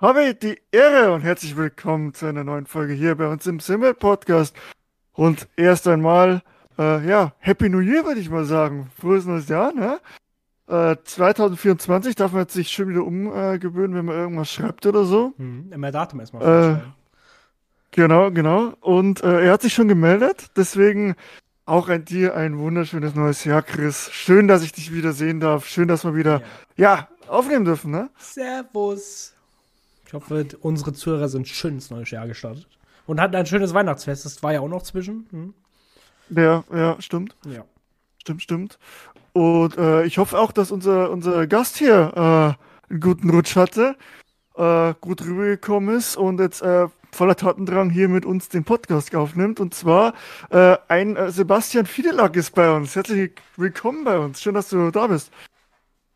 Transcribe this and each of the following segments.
habe die Ehre und herzlich willkommen zu einer neuen Folge hier bei uns im Simmel Podcast. Und erst einmal, äh, ja, Happy New Year würde ich mal sagen. Frohes neues Jahr, ne? Äh, 2024 darf man jetzt sich schon wieder umgewöhnen, wenn man irgendwas schreibt oder so. Hm, immer Datum erstmal äh, Genau, genau. Und äh, er hat sich schon gemeldet, deswegen auch an dir ein wunderschönes neues Jahr, Chris. Schön, dass ich dich wieder sehen darf. Schön, dass wir wieder, ja, ja aufnehmen dürfen, ne? Servus. Ich hoffe, unsere Zuhörer sind schön ins neue Jahr gestartet. Und hatten ein schönes Weihnachtsfest. Das war ja auch noch zwischen. Hm? Ja, ja, stimmt. Ja. Stimmt, stimmt. Und äh, ich hoffe auch, dass unser, unser Gast hier äh, einen guten Rutsch hatte, äh, gut rübergekommen ist und jetzt äh, voller Tatendrang hier mit uns den Podcast aufnimmt. Und zwar äh, ein äh, Sebastian Fiedelak ist bei uns. Herzlich willkommen bei uns. Schön, dass du da bist.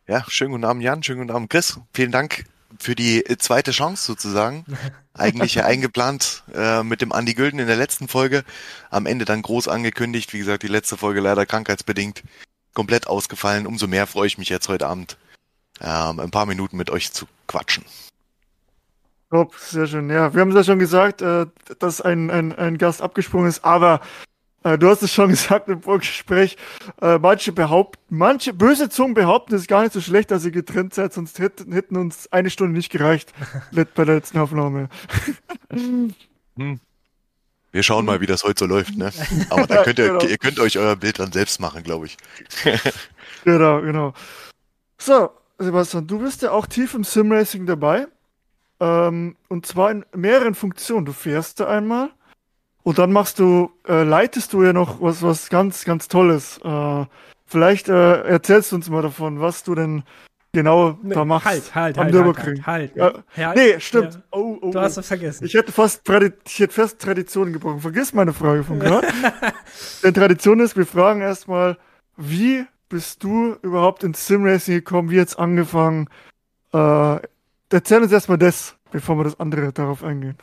Ja, schönen guten Abend, Jan. Schönen guten Abend, Chris. Vielen Dank für die äh, zweite Chance sozusagen. Eigentlich ja eingeplant äh, mit dem Andi Gülden in der letzten Folge. Am Ende dann groß angekündigt. Wie gesagt, die letzte Folge leider krankheitsbedingt komplett ausgefallen. Umso mehr freue ich mich jetzt heute Abend ähm, ein paar Minuten mit euch zu quatschen. Top, sehr schön. Ja, wir haben es ja schon gesagt, äh, dass ein, ein, ein Gast abgesprungen ist, aber du hast es schon gesagt im Vorgespräch. Äh, manche behaupten, manche böse Zungen behaupten, es ist gar nicht so schlecht, dass ihr getrennt seid, sonst hätten, hätten uns eine Stunde nicht gereicht bei der letzten Aufnahme. hm. Wir schauen mal, wie das heute so läuft, ne? Aber dann könnt ihr, genau. ihr könnt euch euer Bild dann selbst machen, glaube ich. genau, genau. So, Sebastian, du bist ja auch tief im Simracing dabei. Ähm, und zwar in mehreren Funktionen. Du fährst da einmal, und dann machst du, äh, leitest du ja noch was, was ganz, ganz Tolles. Äh, vielleicht äh, erzählst du uns mal davon, was du denn genau nee, da machst. Halt, halt, am halt, Nürburgring. halt, halt, halt. Ja, nee, stimmt. Ja. Oh, oh, du hast es vergessen. Ich hätte fast, ich hätte fast Traditionen gebrochen. Vergiss meine Frage von gerade. Denn Tradition ist, wir fragen erstmal, wie bist du überhaupt ins Simracing gekommen? Wie jetzt angefangen? Äh, erzähl uns erstmal das bevor wir das andere darauf eingehen.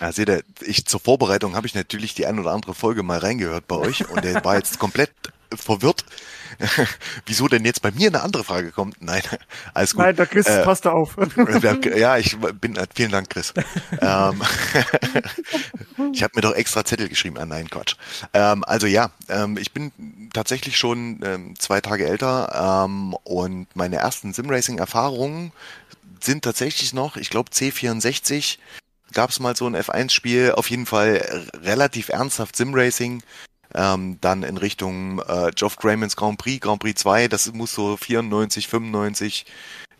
ja, seht ihr, ich zur Vorbereitung habe ich natürlich die ein oder andere Folge mal reingehört bei euch und der war jetzt komplett verwirrt, wieso denn jetzt bei mir eine andere Frage kommt. Nein, alles gut. Nein, der Chris äh, passt da auf. ja, ich bin, äh, vielen Dank, Chris. ähm, ich habe mir doch extra Zettel geschrieben. Ah, nein, Quatsch. Ähm, also ja, ähm, ich bin tatsächlich schon ähm, zwei Tage älter ähm, und meine ersten Simracing-Erfahrungen sind tatsächlich noch, ich glaube C64 gab es mal so ein F1-Spiel, auf jeden Fall relativ ernsthaft Simracing. Ähm, dann in Richtung äh, Geoff Graymans Grand Prix, Grand Prix 2, das muss so 94, 95,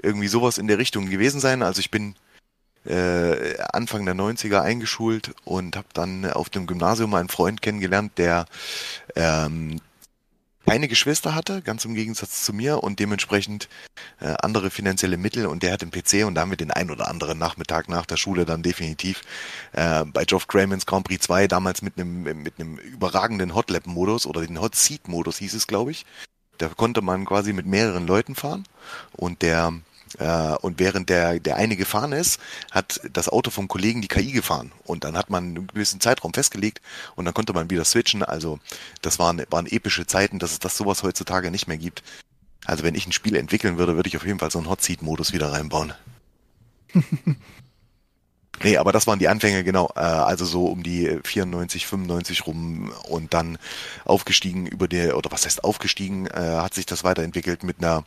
irgendwie sowas in der Richtung gewesen sein. Also ich bin äh, Anfang der 90er eingeschult und habe dann auf dem Gymnasium einen Freund kennengelernt, der ähm, keine Geschwister hatte, ganz im Gegensatz zu mir und dementsprechend äh, andere finanzielle Mittel und der hat den PC und da haben wir den ein oder anderen Nachmittag nach der Schule dann definitiv äh, bei Geoff Cramans Grand Prix 2 damals mit einem mit einem überragenden Hotlap Modus oder den Hot Seat Modus hieß es glaube ich. Da konnte man quasi mit mehreren Leuten fahren und der und während der, der eine gefahren ist, hat das Auto vom Kollegen die KI gefahren. Und dann hat man einen gewissen Zeitraum festgelegt und dann konnte man wieder switchen. Also das waren, waren epische Zeiten, dass es das sowas heutzutage nicht mehr gibt. Also wenn ich ein Spiel entwickeln würde, würde ich auf jeden Fall so einen Hot Seat Modus wieder reinbauen. Nee, aber das waren die Anfänge, genau. Äh, also so um die 94, 95 rum und dann aufgestiegen über die, oder was heißt aufgestiegen, äh, hat sich das weiterentwickelt mit einer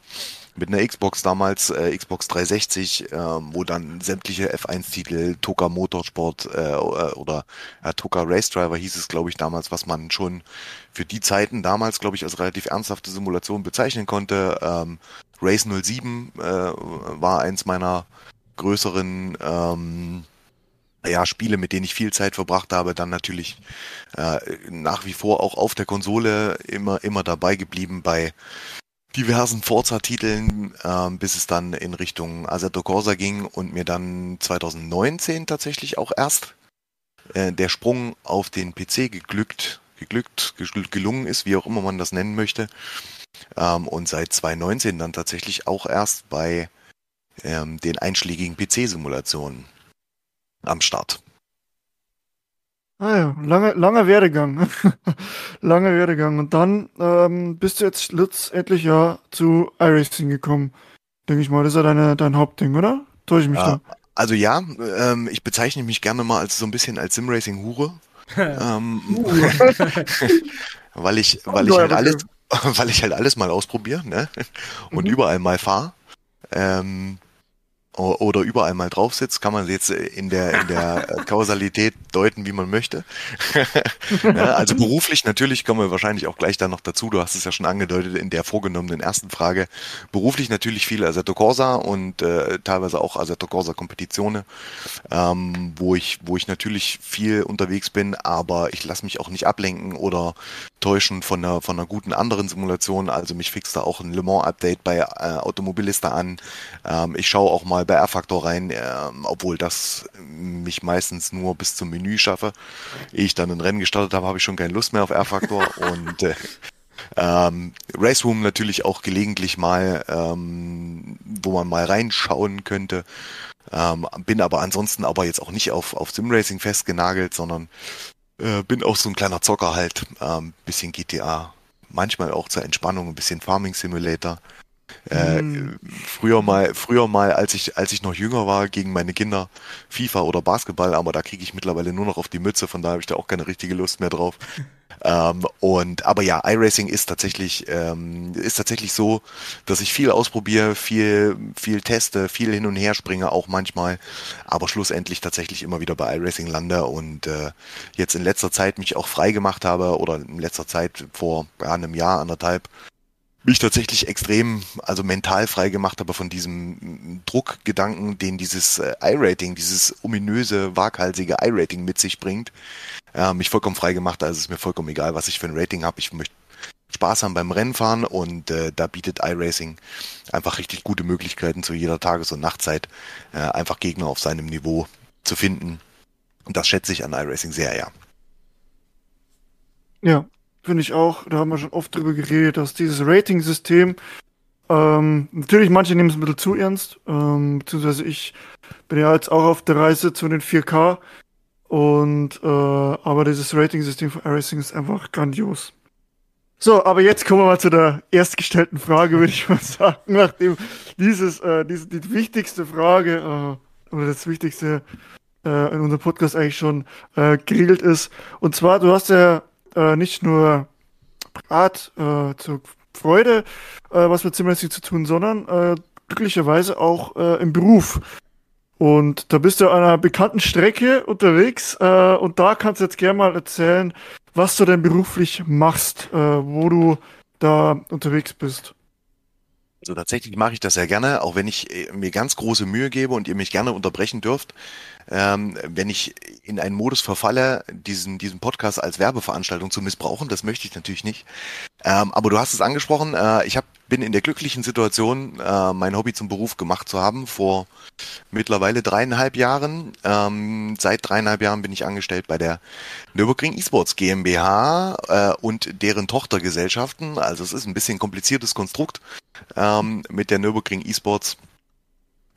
mit einer Xbox damals, äh, Xbox 360, äh, wo dann sämtliche F1-Titel, Toka Motorsport äh, oder ja, Toka Race Driver hieß es, glaube ich, damals, was man schon für die Zeiten damals, glaube ich, als relativ ernsthafte Simulation bezeichnen konnte. Ähm, Race 07 äh, war eins meiner größeren ähm, ja, Spiele, mit denen ich viel Zeit verbracht habe, dann natürlich äh, nach wie vor auch auf der Konsole immer, immer dabei geblieben bei diversen Forza-Titeln, äh, bis es dann in Richtung Assetto Corsa ging und mir dann 2019 tatsächlich auch erst äh, der Sprung auf den PC geglückt, geglückt, gelungen ist, wie auch immer man das nennen möchte. Ähm, und seit 2019 dann tatsächlich auch erst bei ähm, den einschlägigen PC-Simulationen am Start. Ah ja, lange, langer Werdegang. langer Werdegang. Und dann ähm, bist du jetzt letztendlich ja zu iRacing gekommen. Denke ich mal. Das ist ja deine, dein Hauptding, oder? Täusche ich mich ja, da? Also ja, ähm, ich bezeichne mich gerne mal als so ein bisschen als Simracing-Hure. ähm, weil ich, weil ich halt alles, weil ich halt alles mal ausprobiere, ne? Und mhm. überall mal fahre. Ähm, oder überall mal drauf sitzt, kann man jetzt in der, in der Kausalität deuten, wie man möchte. ja, also beruflich natürlich kommen wir wahrscheinlich auch gleich dann noch dazu. Du hast es ja schon angedeutet in der vorgenommenen ersten Frage. Beruflich natürlich viel Assetto Corsa und äh, teilweise auch Assetto Corsa Kompetitionen, ähm, wo ich, wo ich natürlich viel unterwegs bin, aber ich lasse mich auch nicht ablenken oder täuschen von einer, von einer guten anderen Simulation. Also mich fixt da auch ein Le Mans Update bei äh, Automobilista an. Ähm, ich schaue auch mal mal bei R-Faktor rein, äh, obwohl das mich meistens nur bis zum Menü schaffe. Ehe ich dann ein Rennen gestartet habe, habe ich schon keine Lust mehr auf R-Faktor und äh, ähm, Race Room natürlich auch gelegentlich mal, ähm, wo man mal reinschauen könnte. Ähm, bin aber ansonsten aber jetzt auch nicht auf, auf Simracing festgenagelt, sondern äh, bin auch so ein kleiner Zocker halt. Ähm, bisschen GTA, manchmal auch zur Entspannung, ein bisschen Farming Simulator. Äh, hm. Früher mal, früher mal, als ich, als ich noch jünger war, gegen meine Kinder FIFA oder Basketball, aber da kriege ich mittlerweile nur noch auf die Mütze, von daher habe ich da auch keine richtige Lust mehr drauf. ähm, und aber ja, iRacing ist tatsächlich, ähm, ist tatsächlich so, dass ich viel ausprobiere, viel, viel teste, viel hin und her springe, auch manchmal, aber schlussendlich tatsächlich immer wieder bei iRacing lande und äh, jetzt in letzter Zeit mich auch frei gemacht habe oder in letzter Zeit vor ja, einem Jahr, anderthalb, mich tatsächlich extrem, also mental frei gemacht habe von diesem Druckgedanken, den dieses äh, I-Rating, dieses ominöse, waghalsige I-Rating mit sich bringt, äh, mich vollkommen frei gemacht. Also es ist mir vollkommen egal, was ich für ein Rating habe. Ich möchte Spaß haben beim Rennfahren und äh, da bietet iRacing einfach richtig gute Möglichkeiten zu jeder Tages- und Nachtzeit, äh, einfach Gegner auf seinem Niveau zu finden. Und das schätze ich an iRacing sehr, ja. Ja, finde ich auch, da haben wir schon oft drüber geredet, dass dieses Rating-System, ähm, natürlich manche nehmen es ein bisschen zu ernst, ähm, beziehungsweise ich bin ja jetzt auch auf der Reise zu den 4K und äh, aber dieses Rating-System von iRacing ist einfach grandios. So, aber jetzt kommen wir mal zu der erstgestellten Frage, würde ich mal sagen, nachdem dieses, äh, diese, die wichtigste Frage äh, oder das Wichtigste äh, in unserem Podcast eigentlich schon äh, geregelt ist. Und zwar, du hast ja äh, nicht nur privat äh, zur Freude äh, was mit Simracing zu tun, sondern äh, glücklicherweise auch äh, im Beruf. Und da bist du an einer bekannten Strecke unterwegs äh, und da kannst du jetzt gerne mal erzählen, was du denn beruflich machst, wo du da unterwegs bist. Also tatsächlich mache ich das sehr gerne, auch wenn ich äh, mir ganz große Mühe gebe und ihr mich gerne unterbrechen dürft ähm, wenn ich in einen Modus verfalle, diesen, diesen Podcast als Werbeveranstaltung zu missbrauchen. Das möchte ich natürlich nicht. Ähm, aber du hast es angesprochen, äh, ich hab, bin in der glücklichen Situation, äh, mein Hobby zum Beruf gemacht zu haben, vor mittlerweile dreieinhalb Jahren. Ähm, seit dreieinhalb Jahren bin ich angestellt bei der Nürburgring Esports GmbH äh, und deren Tochtergesellschaften. Also es ist ein bisschen kompliziertes Konstrukt ähm, mit der Nürburgring Esports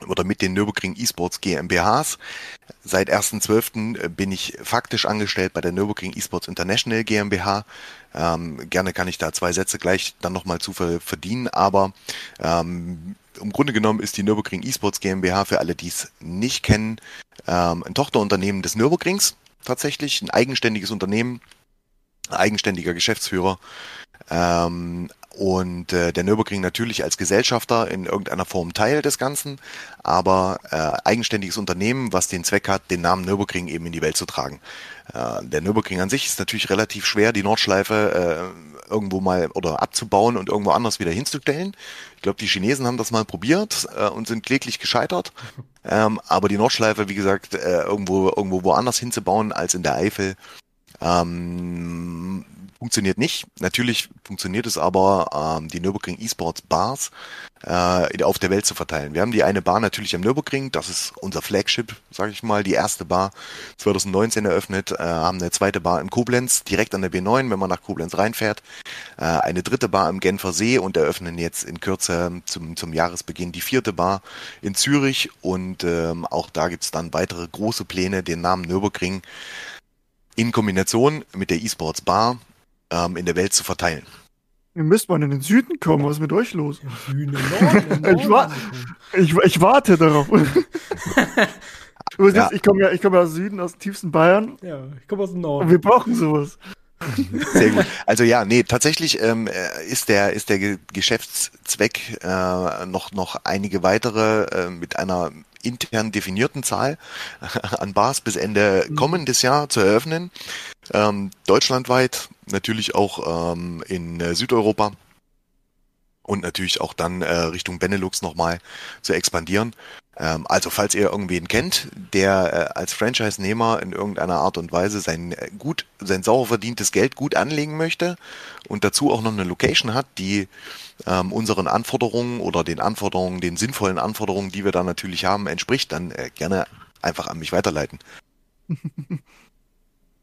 oder mit den Nürburgring Esports GmbHs. Seit 1.12. Äh, bin ich faktisch angestellt bei der Nürburgring Esports International GmbH. Ähm, gerne kann ich da zwei Sätze gleich dann nochmal zu verdienen, aber ähm, im Grunde genommen ist die Nürburgring Esports GmbH für alle, die es nicht kennen, ähm, ein Tochterunternehmen des Nürburgrings. Tatsächlich ein eigenständiges Unternehmen, eigenständiger Geschäftsführer. Ähm, und äh, der Nürburgring natürlich als Gesellschafter in irgendeiner Form Teil des Ganzen, aber äh, eigenständiges Unternehmen, was den Zweck hat, den Namen Nürburgring eben in die Welt zu tragen. Äh, der Nürburgring an sich ist natürlich relativ schwer, die Nordschleife äh, irgendwo mal oder abzubauen und irgendwo anders wieder hinzustellen. Ich glaube, die Chinesen haben das mal probiert äh, und sind kläglich gescheitert. Ähm, aber die Nordschleife, wie gesagt, äh, irgendwo irgendwo woanders hinzubauen als in der Eifel, ähm, funktioniert nicht. Natürlich funktioniert es aber, ähm, die Nürburgring Esports Bars äh, auf der Welt zu verteilen. Wir haben die eine Bar natürlich am Nürburgring, das ist unser Flagship, sage ich mal, die erste Bar 2019 eröffnet, äh, haben eine zweite Bar in Koblenz, direkt an der B9, wenn man nach Koblenz reinfährt, äh, eine dritte Bar im Genfer See und eröffnen jetzt in Kürze zum, zum Jahresbeginn die vierte Bar in Zürich und ähm, auch da gibt's dann weitere große Pläne, den Namen Nürburgring in Kombination mit der Esports Bar ähm, in der Welt zu verteilen. Ihr müsst mal in den Süden kommen, was ist mit euch los? Süden, Norden, Norden Ich war- Ich, ich warte darauf. Ja. Ich komme ja, ich komme ja aus Süden, aus dem tiefsten Bayern. Ja, ich komme aus dem Und Norden. wir brauchen sowas. Sehr gut. Also ja, nee, tatsächlich ähm, äh, ist der ist der Ge Geschäftszweck äh, noch noch einige weitere äh, mit einer intern definierten Zahl an Bars bis Ende kommendes Jahr zu eröffnen. Ähm, deutschlandweit, natürlich auch ähm, in äh, Südeuropa und natürlich auch dann äh, Richtung Benelux nochmal zu expandieren. Ähm, also falls ihr irgendwen kennt, der äh, als Franchise-Nehmer in irgendeiner Art und Weise sein äh, gut, sein sauer verdientes Geld gut anlegen möchte und dazu auch noch eine Location hat, die ähm, unseren Anforderungen oder den Anforderungen, den sinnvollen Anforderungen, die wir da natürlich haben, entspricht, dann äh, gerne einfach an mich weiterleiten.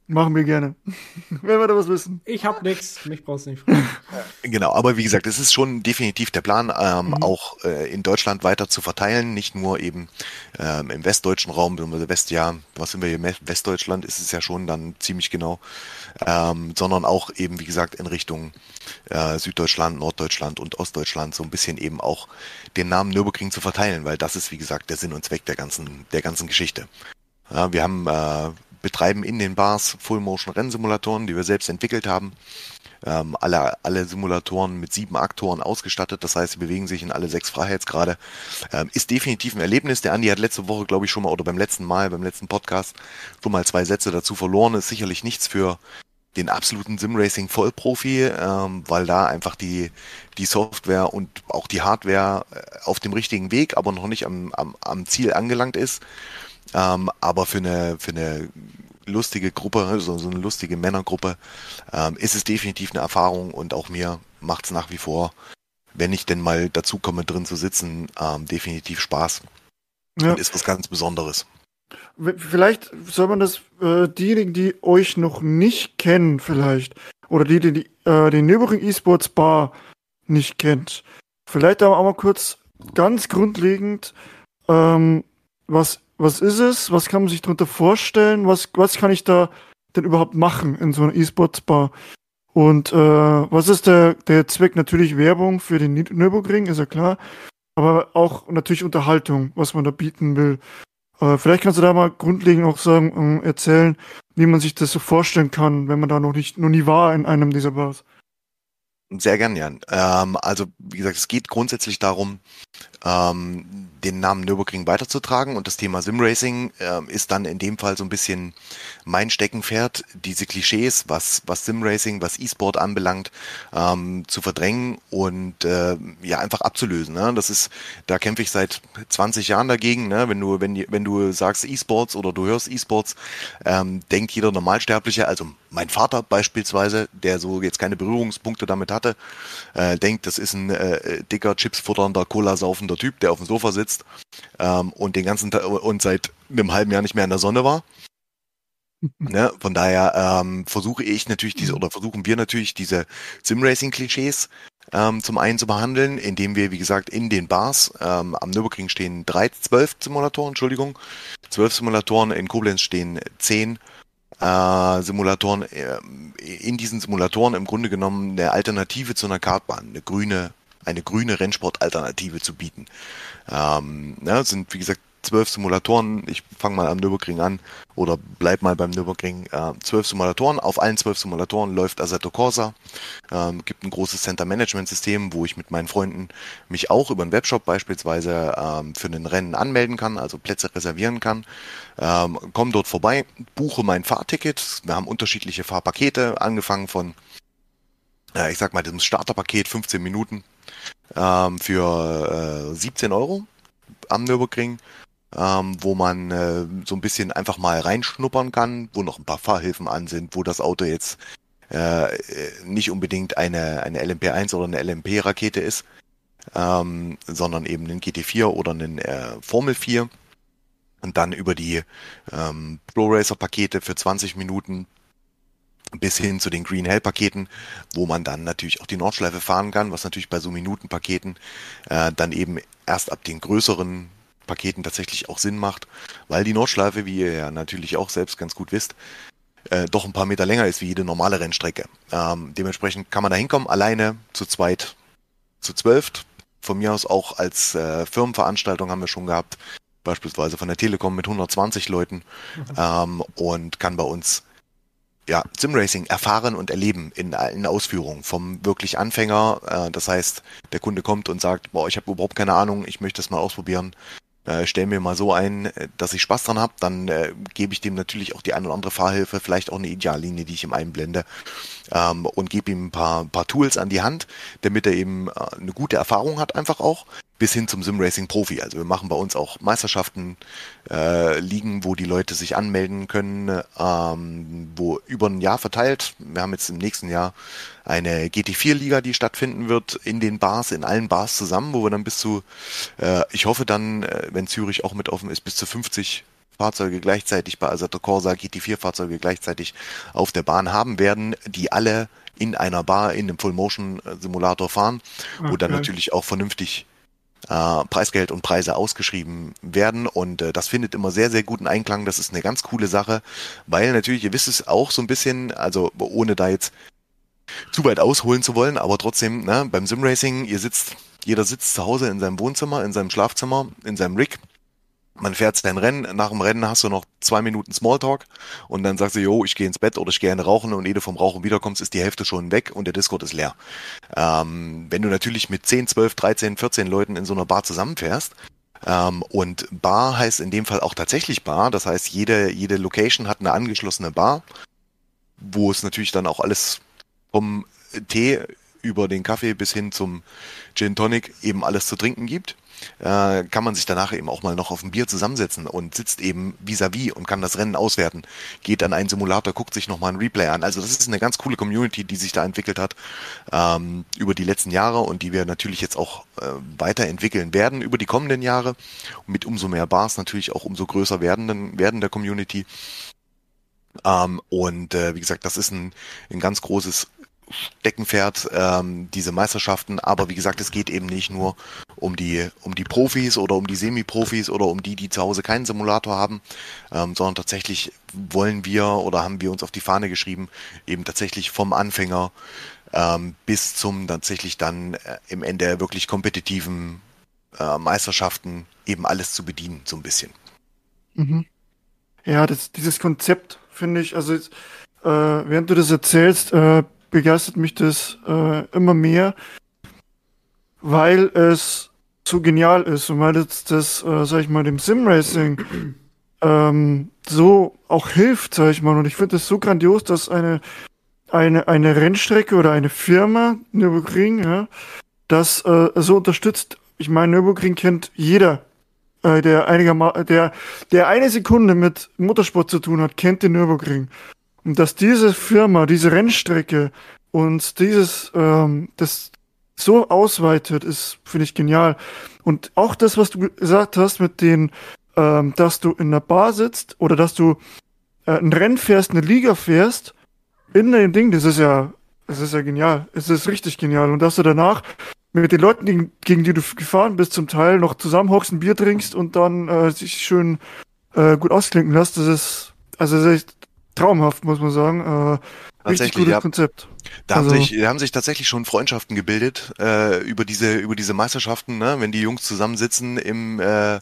Machen wir gerne. Wenn wir da was wissen. Ich hab nix, mich brauchst du nicht fragen. Genau, aber wie gesagt, es ist schon definitiv der Plan, ähm, auch äh, in Deutschland weiter zu verteilen, nicht nur eben ähm, im westdeutschen Raum, West, ja, was sind wir hier, Westdeutschland ist es ja schon dann ziemlich genau, ähm, sondern auch eben, wie gesagt, in Richtung äh, Süddeutschland, Norddeutschland und Ostdeutschland so ein bisschen eben auch den Namen Nürburgring zu verteilen, weil das ist, wie gesagt, der Sinn und Zweck der ganzen, der ganzen Geschichte. Ja, wir haben, äh, betreiben in den Bars Full-Motion-Rennsimulatoren, die wir selbst entwickelt haben ähm, alle, alle Simulatoren mit sieben Aktoren ausgestattet. Das heißt, sie bewegen sich in alle sechs Freiheitsgrade. Ähm, ist definitiv ein Erlebnis. Der Andi hat letzte Woche, glaube ich, schon mal, oder beim letzten Mal, beim letzten Podcast, schon mal zwei Sätze dazu verloren. Ist sicherlich nichts für den absoluten Simracing Vollprofi, ähm, weil da einfach die, die Software und auch die Hardware äh, auf dem richtigen Weg, aber noch nicht am, am, am Ziel angelangt ist. Ähm, aber für eine, für eine lustige Gruppe, so, so eine lustige Männergruppe, ähm, ist es definitiv eine Erfahrung und auch mir macht es nach wie vor, wenn ich denn mal dazu komme, drin zu sitzen, ähm, definitiv Spaß Ja. und ist was ganz Besonderes. Vielleicht soll man das, äh, diejenigen, die euch noch nicht kennen, vielleicht, oder die, die, die äh, den Nürburgring eSports Bar nicht kennt, vielleicht aber auch mal kurz ganz grundlegend, ähm, was, was ist es, was kann man sich darunter vorstellen, was, was kann ich da denn überhaupt machen in so einer eSports Bar? Und äh, was ist der, der Zweck? Natürlich Werbung für den Nür- Nürburgring, ist ja klar, aber auch natürlich Unterhaltung, was man da bieten will. Äh, vielleicht kannst du da mal grundlegend auch sagen, ähm, erzählen, wie man sich das so vorstellen kann, wenn man da noch nicht, noch nie war in einem dieser Bars. Sehr gern, Jan. Ähm, also, wie gesagt, es geht grundsätzlich darum, ähm, den Namen Nürburgring weiterzutragen und das Thema Simracing ähm, ist dann in dem Fall so ein bisschen mein Steckenpferd, diese Klischees, was, was Simracing, was E-Sport anbelangt, ähm, zu verdrängen und äh, ja einfach abzulösen. Ne? Das ist, da kämpfe ich seit 20 Jahren dagegen. Ne? Wenn du, wenn, wenn du sagst E-Sports oder du hörst E-Sports, ähm, denkt jeder Normalsterbliche, also mein Vater beispielsweise, der so jetzt keine Berührungspunkte damit hatte, äh, denkt, das ist ein äh, dicker, Chips futternder, Cola saufender Typ, der auf dem Sofa sitzt ähm, und den ganzen Tag und seit einem halben Jahr nicht mehr in der Sonne war. Ne? Von daher ähm, versuche ich natürlich diese oder versuchen wir natürlich diese Sim-Racing-Klischees ähm, zum einen zu behandeln, indem wir, wie gesagt, in den Bars ähm, am Nürburgring stehen drei, zwölf Simulatoren, Entschuldigung, zwölf Simulatoren, in Koblenz stehen zehn äh, Simulatoren, äh, in diesen Simulatoren im Grunde genommen eine Alternative zu einer Kartbahn, eine grüne, eine grüne Rennsport-Alternative zu bieten. Ähm, es sind, wie gesagt, zwölf Simulatoren. Ich fange mal am Nürburgring an oder bleib mal beim Nürburgring. Äh, zwölf Simulatoren. Auf allen zwölf Simulatoren läuft Assetto Corsa. Ähm, gibt ein großes Center-Management-System, wo ich mit meinen Freunden mich auch über einen Webshop beispielsweise ähm, für ein Rennen anmelden kann, also Plätze reservieren kann. Ähm, komm dort vorbei, buche mein Fahrticket. Wir haben unterschiedliche Fahrpakete, angefangen von, äh, ich sag mal, diesem Starterpaket 15 Minuten ähm, für äh, 17 Euro am Nürburgring, ähm, wo man äh, so ein bisschen einfach mal reinschnuppern kann, wo noch ein paar Fahrhilfen an sind, wo das Auto jetzt äh, nicht unbedingt eine, eine LMP1 oder eine LMP-Rakete ist, ähm, sondern eben einen GT4 oder einen äh, Formel 4 und dann über die ähm, Pro Racer Pakete für 20 Minuten bis hin zu den Green Hell Paketen, wo man dann natürlich auch die Nordschleife fahren kann, was natürlich bei so Minutenpaketen äh, dann eben erst ab den größeren Paketen tatsächlich auch Sinn macht, weil die Nordschleife, wie ihr ja natürlich auch selbst ganz gut wisst, äh, doch ein paar Meter länger ist wie jede normale Rennstrecke. Ähm, dementsprechend kann man da hinkommen, alleine, zu zweit, zu zwölft. Von mir aus auch als äh, Firmenveranstaltung haben wir schon gehabt, beispielsweise von der Telekom mit 120 Leuten mhm. ähm, und kann bei uns ja, Simracing erfahren und erleben in, in Ausführung vom wirklich Anfänger. Äh, das heißt, der Kunde kommt und sagt, boah, ich habe überhaupt keine Ahnung, ich möchte es mal ausprobieren äh, stell mir mal so ein, äh, dass ich Spaß dran habe, dann äh, gebe ich dem natürlich auch die ein oder andere Fahrhilfe, vielleicht auch eine Ideallinie, die ich ihm einblende ähm, und gebe ihm ein paar, paar Tools an die Hand, damit er eben äh, eine gute Erfahrung hat einfach auch bis hin zum Simracing Profi. Also wir machen bei uns auch Meisterschaften, äh, Ligen, wo die Leute sich anmelden können, ähm, wo über ein Jahr verteilt. Wir haben jetzt im nächsten Jahr eine GT4-Liga, die stattfinden wird in den Bars, in allen Bars zusammen, wo wir dann bis zu, äh, ich hoffe dann, äh, wenn Zürich auch mit offen ist, bis zu 50 Fahrzeuge gleichzeitig bei Assetto Corsa GT4-Fahrzeuge gleichzeitig auf der Bahn haben werden, die alle in einer Bar in einem Full-Motion-Simulator fahren, okay. wo dann natürlich auch vernünftig äh, Preisgeld und Preise ausgeschrieben werden. Und äh, das findet immer sehr, sehr guten Einklang. Das ist eine ganz coole Sache, weil natürlich, ihr wisst es auch so ein bisschen, also ohne da jetzt zu weit ausholen zu wollen, aber trotzdem, ne, beim Simracing, ihr sitzt, jeder sitzt zu Hause in seinem Wohnzimmer, in seinem Schlafzimmer, in seinem Rig man fährt sein Rennen, nach dem Rennen hast du noch zwei Minuten Smalltalk und dann sagst du, jo, ich gehe ins Bett oder ich gehe gerne rauchen und ehe du vom Rauchen wiederkommst, ist die Hälfte schon weg und der Discord ist leer. Ähm, wenn du natürlich mit 10, 12, 13, 14 Leuten in so einer Bar zusammenfährst, ähm, und Bar heißt in dem Fall auch tatsächlich Bar, das heißt jede, jede Location hat eine angeschlossene Bar, wo es natürlich dann auch alles vom Tee über den Kaffee bis hin zum Gin Tonic eben alles zu trinken gibt äh, kann man sich danach eben auch mal noch auf ein Bier zusammensetzen und sitzt eben vis-à-vis -vis und kann das Rennen auswerten. Geht an einen Simulator, guckt sich nochmal ein Replay an. Also das ist eine ganz coole Community, die sich da entwickelt hat ähm, über die letzten Jahre und die wir natürlich jetzt auch äh, weiterentwickeln werden über die kommenden Jahre. Und mit umso mehr Bars natürlich auch umso größer werden, werden der Community. Ähm, und äh, wie gesagt, das ist ein, ein ganz großes Steckenpferd, ähm, diese Meisterschaften. Aber wie gesagt, es geht eben nicht nur um die, um die Profis oder um die Semi-Profis oder um die, die zu Hause keinen Simulator haben, ähm, sondern tatsächlich wollen wir oder haben wir uns auf die Fahne geschrieben, eben tatsächlich vom Anfänger ähm, bis zum tatsächlich dann äh, im Ende wirklich kompetitiven äh, Meisterschaften eben alles zu bedienen, so ein bisschen. Mhm. Ja, das, dieses Konzept finde ich, also äh, während du das erzählst, äh, begeistert mich das äh, immer mehr, weil es so genial ist und weil jetzt das, äh, sag ich mal, dem Simracing ähm, so auch hilft, sag ich mal. Und ich finde es so grandios, dass eine, eine, eine Rennstrecke oder eine Firma, Nürburgring, ja, das äh, so unterstützt. Ich meine, Nürburgring kennt jeder, äh, der einigermaßen, der, der eine Sekunde mit Motorsport zu tun hat, kennt den Nürburgring. Und dass diese Firma, diese Rennstrecke und dieses, ähm, das so ausweitet, ist, finde ich, genial. Und auch das, was du gesagt hast mit den, ähm, dass du in der Bar sitzt oder dass du äh, ein Rennen fährst, eine Liga fährst, in dem Ding, das ist ja, das ist ja genial. Es ist richtig genial. Und dass du danach mit den Leuten, gegen, gegen die du gefahren bist, zum Teil noch zusammenhockst, ein Bier trinkst und dann äh, sich schön äh, gut ausklinken lässt, das ist, also das ist traumhaft, muss man sagen. Äh, richtig gutes ja. Konzept. Da also, haben sich, da haben sich tatsächlich schon Freundschaften gebildet äh, über diese über diese Meisterschaften, ne? wenn die Jungs zusammensitzen im äh,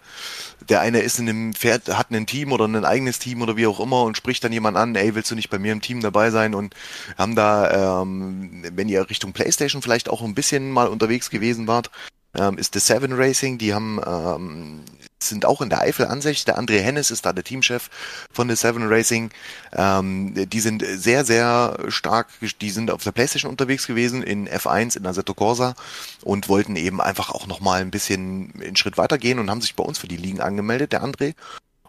der eine ist in einem Pferd, hat ein Team oder ein eigenes Team oder wie auch immer und spricht dann jemand an, ey, willst du nicht bei mir im Team dabei sein und haben da, ähm, wenn ihr Richtung Playstation vielleicht auch ein bisschen mal unterwegs gewesen wart, ähm, ist The Seven Racing, die haben ähm, sind auch in der Eifel ansässig. Der André Hennes ist da der Teamchef von The Seven Racing. Ähm, die sind sehr, sehr stark, die sind auf der Playstation unterwegs gewesen, in F1, in Assetto Corsa und wollten eben einfach auch nochmal ein bisschen einen Schritt weitergehen und haben sich bei uns für die Ligen angemeldet, der André.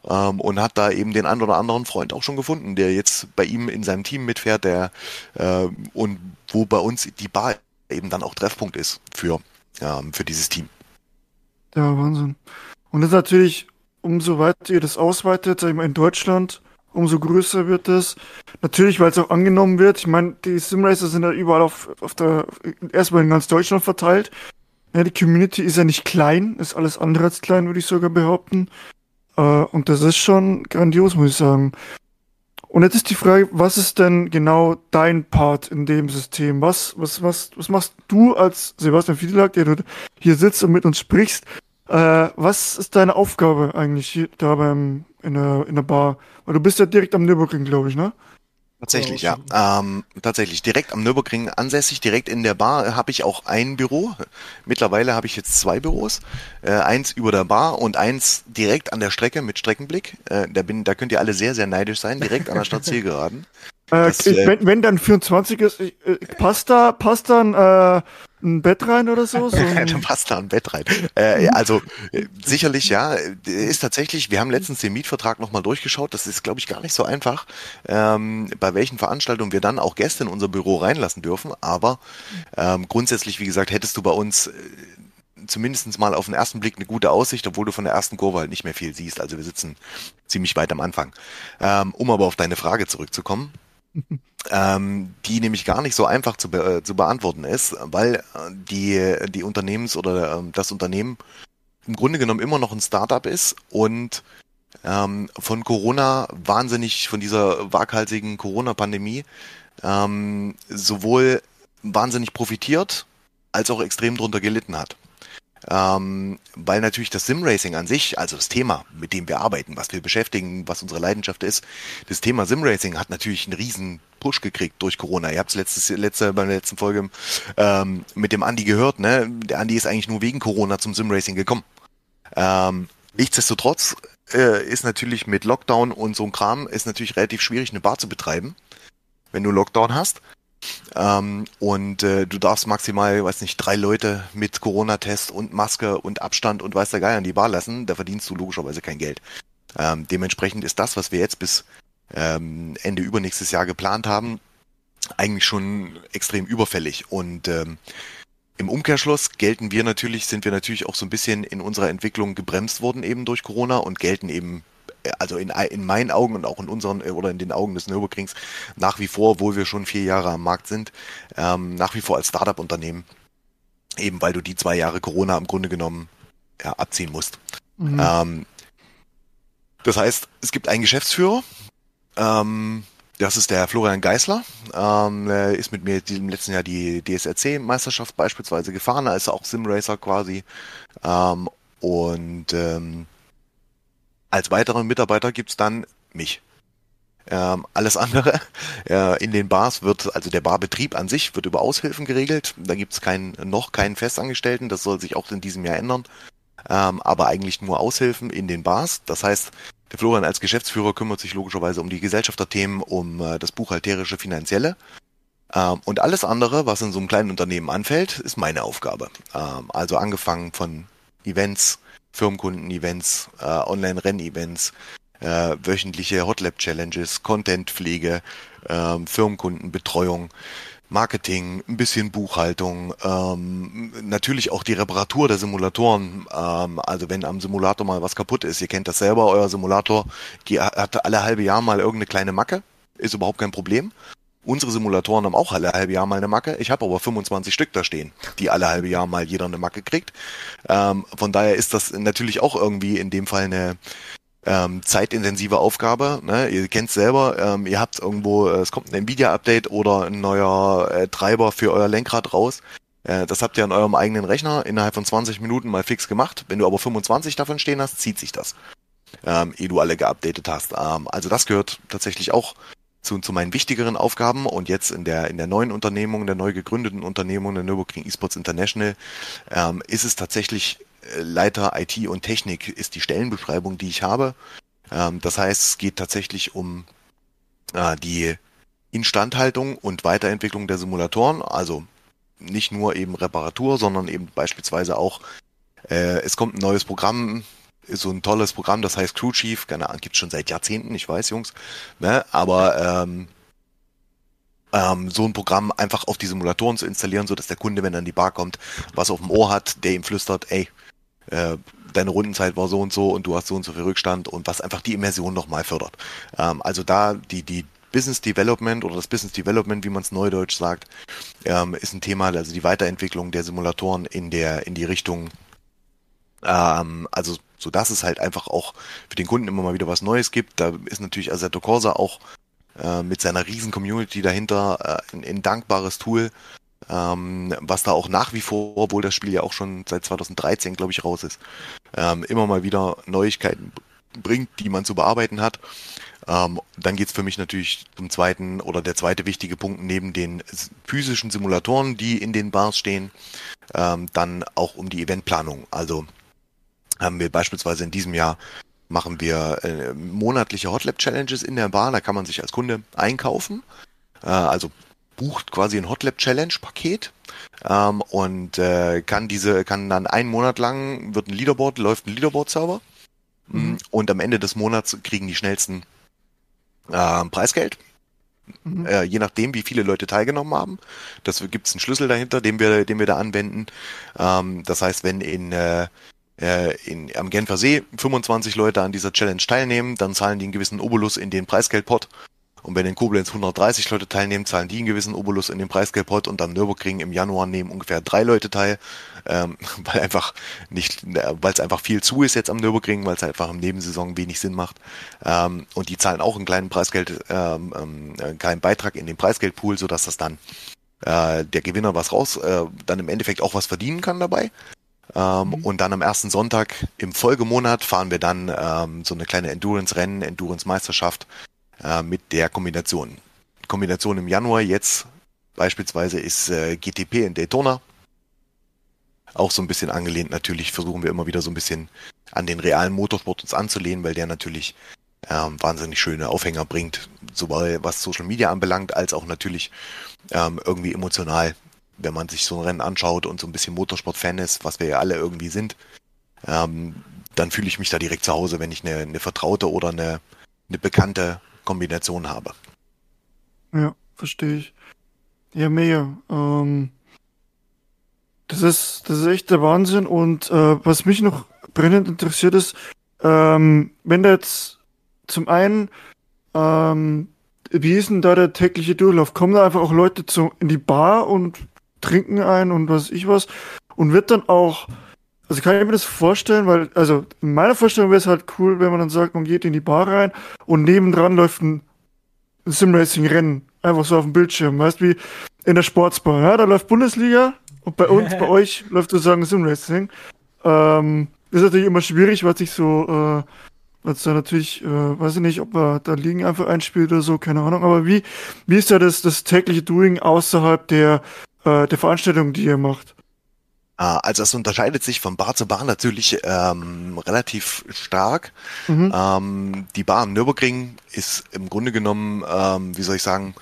Ähm, und hat da eben den einen oder anderen Freund auch schon gefunden, der jetzt bei ihm in seinem Team mitfährt, der äh, und wo bei uns die Bar eben dann auch Treffpunkt ist für, ähm, für dieses Team. Ja, Wahnsinn. Und das ist natürlich, umso weiter ihr das ausweitet, sag ich mal, in Deutschland, umso größer wird es. Natürlich, weil es auch angenommen wird. Ich meine, die Simracer sind ja überall auf, auf der, erstmal in ganz Deutschland verteilt. Ja, die Community ist ja nicht klein, ist alles andere als klein, würde ich sogar behaupten. Äh, und das ist schon grandios, muss ich sagen. Und jetzt ist die Frage, was ist denn genau dein Part in dem System? Was, was, was, was machst du als Sebastian Fiedelak, der du hier sitzt und mit uns sprichst? Äh, was ist deine Aufgabe eigentlich hier da beim, in der, in der Bar? Weil du bist ja direkt am Nürburgring, glaube ich, ne? Tatsächlich, ja. Ähm, tatsächlich. Direkt am Nürburgring ansässig, direkt in der Bar habe ich auch ein Büro. Mittlerweile habe ich jetzt zwei Büros. Äh, eins über der Bar und eins direkt an der Strecke mit Streckenblick. Äh, da, bin, da könnt ihr alle sehr, sehr neidisch sein, direkt an der Stadt Zielgeraden. Äh, das, äh, wenn, wenn dann 24 ist, äh, passt da, passt dann äh, ein Bett rein oder so? so du passt da ein Bett rein. Äh, also äh, sicherlich ja, ist tatsächlich, wir haben letztens den Mietvertrag nochmal durchgeschaut, das ist glaube ich gar nicht so einfach, ähm, bei welchen Veranstaltungen wir dann auch Gäste in unser Büro reinlassen dürfen, aber ähm, grundsätzlich, wie gesagt, hättest du bei uns äh, zumindest mal auf den ersten Blick eine gute Aussicht, obwohl du von der ersten Kurve halt nicht mehr viel siehst. Also wir sitzen ziemlich weit am Anfang. Ähm, um aber auf deine Frage zurückzukommen, ähm, die nämlich gar nicht so einfach zu, be äh, zu beantworten ist, weil äh, die, die Unternehmens- oder äh, das Unternehmen im Grunde genommen immer noch ein Startup ist und ähm, von Corona wahnsinnig, von dieser waghalsigen Corona-Pandemie ähm, sowohl wahnsinnig profitiert als auch extrem drunter gelitten hat. Ähm, weil natürlich das Simracing an sich, also das Thema, mit dem wir arbeiten, was wir beschäftigen, was unsere Leidenschaft ist, das Thema Simracing hat natürlich einen riesen Push gekriegt durch Corona. Ihr habt es letztes, letzte, bei der letzten Folge ähm, mit dem Andi gehört, ne? Der Andi ist eigentlich nur wegen Corona zum Simracing gekommen. Ähm, nichtsdestotrotz äh, ist natürlich mit Lockdown und so ein Kram ist natürlich relativ schwierig, eine Bar zu betreiben, wenn du Lockdown hast. Ähm, und äh, du darfst maximal, weiß nicht, drei Leute mit Corona-Test und Maske und Abstand und weiß der Geier in die Bar lassen. Da verdienst du logischerweise kein Geld. Ähm, dementsprechend ist das, was wir jetzt bis ähm, Ende übernächstes Jahr geplant haben, eigentlich schon extrem überfällig. Und ähm, im Umkehrschluss gelten wir natürlich, sind wir natürlich auch so ein bisschen in unserer Entwicklung gebremst worden eben durch Corona und gelten eben also in, in meinen Augen und auch in unseren äh, oder in den Augen des Nürburgrings nach wie vor, obwohl wir schon vier Jahre am Markt sind, ähm, nach wie vor als Startup-Unternehmen, eben weil du die zwei Jahre Corona im Grunde genommen ja, abziehen musst. Mhm. Ähm, das heißt, es gibt einen Geschäftsführer, ähm, das ist der Florian Geisler. Ähm, er ist mit mir im letzten Jahr die DSRC-Meisterschaft beispielsweise gefahren. Er ist auch Simracer quasi. Ähm, und ähm, als weiteren Mitarbeiter gibt's dann mich. Ähm, alles andere äh, in den Bars wird, also der Barbetrieb an sich wird über Aushilfen geregelt. Da gibt's kein, noch keinen Festangestellten, das soll sich auch in diesem Jahr ändern. Ähm, aber eigentlich nur Aushilfen in den Bars. Das heißt, der Florian als Geschäftsführer kümmert sich logischerweise um die Gesellschafterthemen, um äh, das buchhalterische, finanzielle. Ähm, und alles andere, was in so einem kleinen Unternehmen anfällt, ist meine Aufgabe. Ähm, also angefangen von Events, Firmenkunden-Events, äh, Online-Renn-Events, äh, wöchentliche Hotlab-Challenges, Content-Pflege, äh, Firmenkundenbetreuung, Marketing, ein bisschen Buchhaltung, ähm, natürlich auch die Reparatur der Simulatoren. Ähm, also wenn am Simulator mal was kaputt ist, ihr kennt das selber, euer Simulator hat alle halbe Jahr mal irgendeine kleine Macke, ist überhaupt kein Problem. Unsere Simulatoren haben auch alle halbe Jahr mal eine Macke. Ich habe aber 25 Stück da stehen, die alle halbe Jahr mal jeder eine Macke kriegt. Ähm, von daher ist das natürlich auch irgendwie in dem Fall eine ähm, zeitintensive Aufgabe. Ne? Ihr kennt selber, ähm, ihr habt irgendwo, äh, es kommt ein Nvidia-Update oder ein neuer äh, Treiber für euer Lenkrad raus. Äh, das habt ihr an eurem eigenen Rechner innerhalb von 20 Minuten mal fix gemacht. Wenn du aber 25 davon stehen hast, zieht sich das, ähm, ehe du alle geupdatet hast. Ähm, also das gehört tatsächlich auch zu, zu meinen wichtigeren Aufgaben und jetzt in der, in der neuen Unternehmung, der neu gegründeten Unternehmung, der Nürburgring Esports International, ähm, ist es tatsächlich äh, Leiter IT und Technik ist die Stellenbeschreibung, die ich habe. Ähm, das heißt, es geht tatsächlich um äh, die Instandhaltung und Weiterentwicklung der Simulatoren, also nicht nur eben Reparatur, sondern eben beispielsweise auch, äh, es kommt ein neues Programm so ein tolles Programm, das heißt Crew Chief, keine Ahnung, gibt's schon seit Jahrzehnten, ich weiß, Jungs, ne? aber ähm, ähm, so ein Programm einfach auf die Simulatoren zu installieren, so dass der Kunde, wenn er in die Bar kommt, was auf dem Ohr hat, der ihm flüstert, ey, äh, deine Rundenzeit war so und so und du hast so und so viel Rückstand und was einfach die Immersion nochmal fördert. Ähm, also da die, die Business Development oder das Business Development, wie man es neudeutsch sagt, ähm, ist ein Thema, also die Weiterentwicklung der Simulatoren in der in die Richtung ähm, also so dass es halt einfach auch für den Kunden immer mal wieder was Neues gibt. Da ist natürlich Assetto Corsa auch äh, mit seiner riesen Community dahinter, äh, ein, ein dankbares Tool, ähm, was da auch nach wie vor, obwohl das Spiel ja auch schon seit 2013, glaube ich, raus ist, ähm, immer mal wieder Neuigkeiten bringt, die man zu bearbeiten hat. Ähm, dann geht's für mich natürlich zum zweiten oder der zweite wichtige Punkt neben den physischen Simulatoren, die in den Bars stehen, ähm, dann auch um die Eventplanung. Also haben wir beispielsweise in diesem Jahr machen wir äh, monatliche Hotlab Challenges in der Bar. Da kann man sich als Kunde einkaufen. Äh, also bucht quasi ein Hotlab Challenge Paket ähm, und äh, kann diese kann dann einen Monat lang wird ein Leaderboard läuft ein Leaderboard Server mhm. und am Ende des Monats kriegen die schnellsten äh, Preisgeld. Mhm. Äh, je nachdem, wie viele Leute teilgenommen haben. Das gibt es einen Schlüssel dahinter, den wir, den wir da anwenden. Ähm, das heißt, wenn in, äh, äh in, am Genfer See 25 Leute an dieser Challenge teilnehmen, dann zahlen die einen gewissen Obolus in den Preisgeldpot und wenn in Koblenz 130 Leute teilnehmen, zahlen die einen gewissen Obolus in den Preisgeldpot und am Nürburgring im Januar nehmen ungefähr drei Leute teil, ähm, weil einfach nicht, äh, weil es einfach viel zu ist jetzt am Nürburgring, weil es einfach im Nebensaison wenig Sinn macht. Ähm, und die zahlen auch einen kleinen Preisgeld, ähm, ähm, einen kleinen Beitrag in den Preisgeldpool, sodass das dann äh, der Gewinner was raus, äh, dann im Endeffekt auch was verdienen kann dabei. Ähm, mhm. Und dann am ersten Sonntag im Folgemonat fahren wir dann ähm, so eine kleine Endurance-Rennen, Endurance-Meisterschaft äh, mit der Kombination. Kombination im Januar jetzt beispielsweise ist äh, GTP in Daytona. Auch so ein bisschen angelehnt natürlich, versuchen wir immer wieder so ein bisschen an den realen Motorsport uns anzulehnen, weil der natürlich ähm, wahnsinnig schöne Aufhänger bringt, sowohl was Social Media anbelangt, als auch natürlich ähm, irgendwie emotional, wenn man sich so ein Rennen anschaut und so ein bisschen Motorsport-Fan ist, was wir ja alle irgendwie sind, ähm, dann fühle ich mich da direkt zu Hause, wenn ich eine, eine vertraute oder eine, eine bekannte Kombination habe. Ja, verstehe ich. Ja, mega. Ähm, das ist, das ist echt der Wahnsinn. Und äh, was mich noch brennend interessiert ist, ähm, wenn da jetzt zum einen, ähm, wie ist denn da der tägliche Durchlauf? Kommen da einfach auch Leute zu, in die Bar und trinken ein und was ich was? Und wird dann auch also kann ich mir das vorstellen, weil, also in meiner Vorstellung wäre es halt cool, wenn man dann sagt, man geht in die Bar rein und nebendran läuft ein Simracing-Rennen. Einfach so auf dem Bildschirm, weißt wie in der Sportsbar. Ja, da läuft Bundesliga und bei uns, bei euch läuft sozusagen Simracing. Ähm, ist natürlich immer schwierig, weil sich so, äh, was da natürlich, äh, weiß ich nicht, ob er da Ligen einfach einspielt oder so, keine Ahnung. Aber wie, wie ist da das, das tägliche Doing außerhalb der, äh, der Veranstaltung, die ihr macht? Ah, also es unterscheidet sich von Bar zu Bar natürlich ähm, relativ stark. Mhm. Ähm, die Bar am Nürburgring ist im Grunde genommen, ähm, wie soll ich sagen,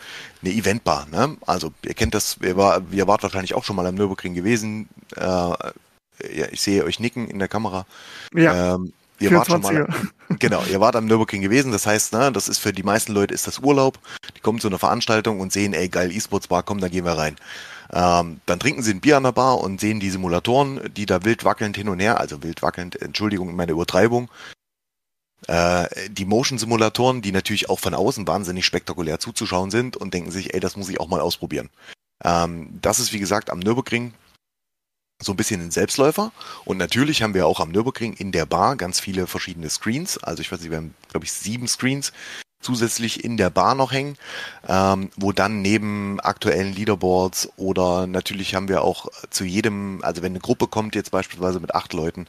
eine Eventbar. Ne? Also ihr kennt das, ihr, war, ihr wart wahrscheinlich auch schon mal am Nürburgring gewesen. Äh, ja, ich sehe euch nicken in der Kamera. Ja. Ähm, ihr wart schon mal, genau, ihr wart am Nürburgring gewesen. Das heißt, ne, das ist für die meisten Leute ist das Urlaub. Die kommen zu einer Veranstaltung und sehen, ey geil, E-Sports Bar, komm, da gehen wir rein. Ähm, dann trinken sie ein Bier an der Bar und sehen die Simulatoren, die da wild wackelnd hin und her, also wild wackelnd, Entschuldigung, meine Übertreibung. Äh, die Motion-Simulatoren, die natürlich auch von außen wahnsinnig spektakulär zuzuschauen sind und denken sich, ey, das muss ich auch mal ausprobieren. Ähm, das ist wie gesagt am Nürburgring so ein bisschen ein Selbstläufer. Und natürlich haben wir auch am Nürburgring in der Bar ganz viele verschiedene Screens. Also ich weiß nicht, wir haben, glaube ich, sieben Screens, zusätzlich in der Bar noch hängen, ähm, wo dann neben aktuellen Leaderboards oder natürlich haben wir auch zu jedem, also wenn eine Gruppe kommt jetzt beispielsweise mit acht Leuten,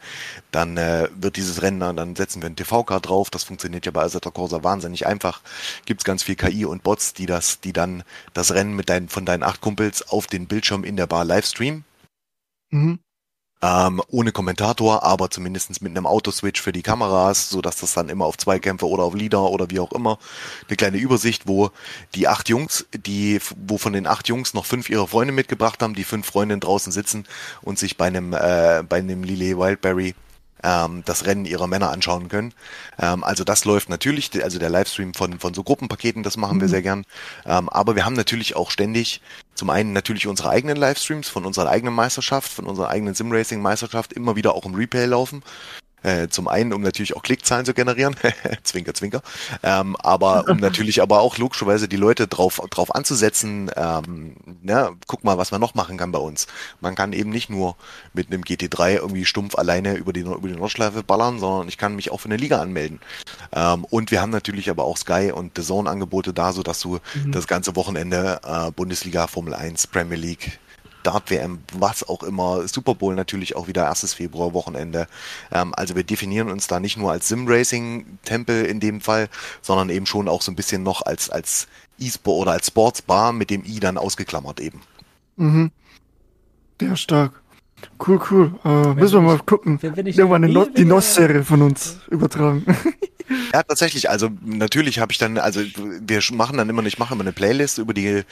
dann äh, wird dieses Rennen, dann setzen wir ein TV-Card drauf, das funktioniert ja bei Assetto Corsa wahnsinnig einfach, gibt's ganz viel KI und Bots, die das, die dann das Rennen mit deinen, von deinen acht Kumpels auf den Bildschirm in der Bar live streamen. Mhm. Ähm, ohne Kommentator, aber zumindestens mit einem Autoswitch für die Kameras, so dass das dann immer auf Zweikämpfe oder auf Leader oder wie auch immer eine kleine Übersicht, wo die acht Jungs, die, wo von den acht Jungs noch fünf ihre Freunde mitgebracht haben, die fünf Freundinnen draußen sitzen und sich bei einem, äh, bei einem Lillet Wildberry ähm, das Rennen ihrer Männer anschauen können. Ähm, also das läuft natürlich, also der Livestream von, von so Gruppenpaketen, das machen mhm. wir sehr gern. Ähm, aber wir haben natürlich auch ständig zum einen natürlich unsere eigenen Livestreams von unserer eigenen Meisterschaft, von unserer eigenen Simracing-Meisterschaft immer wieder auch im Replay laufen. Äh, zum einen, um natürlich auch Klickzahlen zu generieren, zwinker, zwinker, ähm, aber um natürlich aber auch logischerweise die Leute drauf, drauf anzusetzen, ähm, ne, guck mal, was man noch machen kann bei uns. Man kann eben nicht nur mit einem GT3 irgendwie stumpf alleine über die, über die Nordschleife ballern, sondern ich kann mich auch für eine Liga anmelden. Ähm, und wir haben natürlich aber auch Sky und The Zone Angebote da, so dass du mhm. das ganze Wochenende äh, Bundesliga, Formel 1, Premier League, Dart-WM, was auch immer, Super Bowl natürlich auch wieder erstes Februar-Wochenende. Ähm, also wir definieren uns da nicht nur als Sim-Racing-Tempel in dem Fall, sondern eben schon auch so ein bisschen noch als, als E-Sport oder als Sportsbar mit dem I dann ausgeklammert eben. Mhm. Der stark. Cool, cool. Äh, müssen wir mal gucken. Irgendwann no die NOS-Serie von uns übertragen. Ja, tatsächlich. Also natürlich habe ich dann, also wir machen dann immer, ich mache immer eine Playlist über die, äh,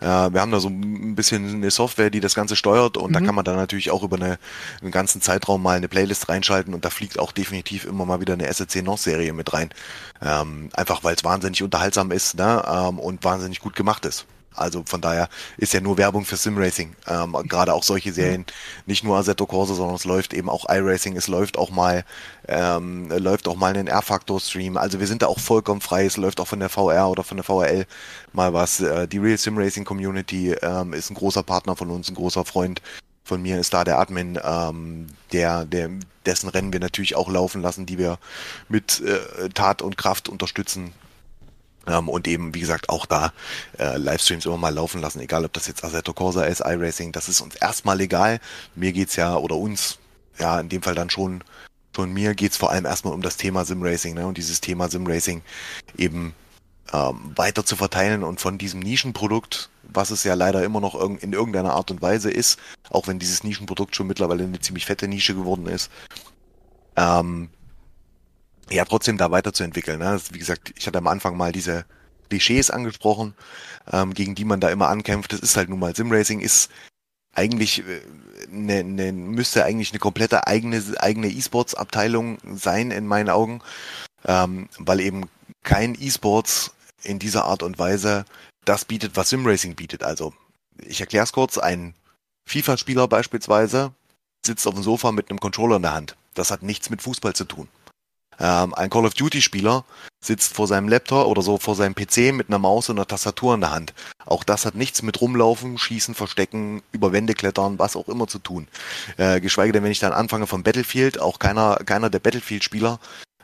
wir haben da so ein bisschen eine Software, die das Ganze steuert und mhm. da kann man dann natürlich auch über eine, einen ganzen Zeitraum mal eine Playlist reinschalten und da fliegt auch definitiv immer mal wieder eine SEC North Serie mit rein. Ähm, einfach weil es wahnsinnig unterhaltsam ist ne? ähm, und wahnsinnig gut gemacht ist. Also von daher ist ja nur Werbung für Simracing. Ähm, Gerade auch solche Serien, nicht nur Assetto Corsa, sondern es läuft eben auch iRacing, es läuft auch mal, ähm, läuft auch mal einen R-Factor-Stream. Also wir sind da auch vollkommen frei. Es läuft auch von der VR oder von der VRL mal was. Äh, die Real Simracing Community ähm, ist ein großer Partner von uns, ein großer Freund von mir ist da der Admin, ähm, der, der, dessen Rennen wir natürlich auch laufen lassen, die wir mit äh, Tat und Kraft unterstützen. Ähm, und eben, wie gesagt, auch da äh, Livestreams immer mal laufen lassen, egal ob das jetzt Assetto Corsa ist, iRacing, das ist uns erstmal egal. Mir geht's ja, oder uns, ja, in dem Fall dann schon, schon mir geht's vor allem erstmal um das Thema Simracing, ne? Und dieses Thema Simracing eben ähm, weiter zu verteilen und von diesem Nischenprodukt, was es ja leider immer noch in irgendeiner Art und Weise ist, auch wenn dieses Nischenprodukt schon mittlerweile eine ziemlich fette Nische geworden ist, ähm, ja trotzdem da weiterzuentwickeln. Ne? Wie gesagt, ich hatte am Anfang mal diese Klischees angesprochen, ähm, gegen die man da immer ankämpft. Das ist halt nun mal Simracing ist eigentlich eine, eine, müsste eigentlich eine komplette eigene eigene E-Sports-Abteilung sein in meinen Augen, ähm, weil eben kein E-Sports in dieser Art und Weise das bietet, was Simracing bietet. Also ich erkläre es kurz: Ein FIFA-Spieler beispielsweise sitzt auf dem Sofa mit einem Controller in der Hand. Das hat nichts mit Fußball zu tun. Ähm, ein Call of Duty-Spieler sitzt vor seinem Laptop oder so vor seinem PC mit einer Maus und einer Tastatur in der Hand. Auch das hat nichts mit rumlaufen, schießen, verstecken, über Wände klettern, was auch immer zu tun. Äh, geschweige denn, wenn ich dann anfange von Battlefield, auch keiner, keiner der Battlefield-Spieler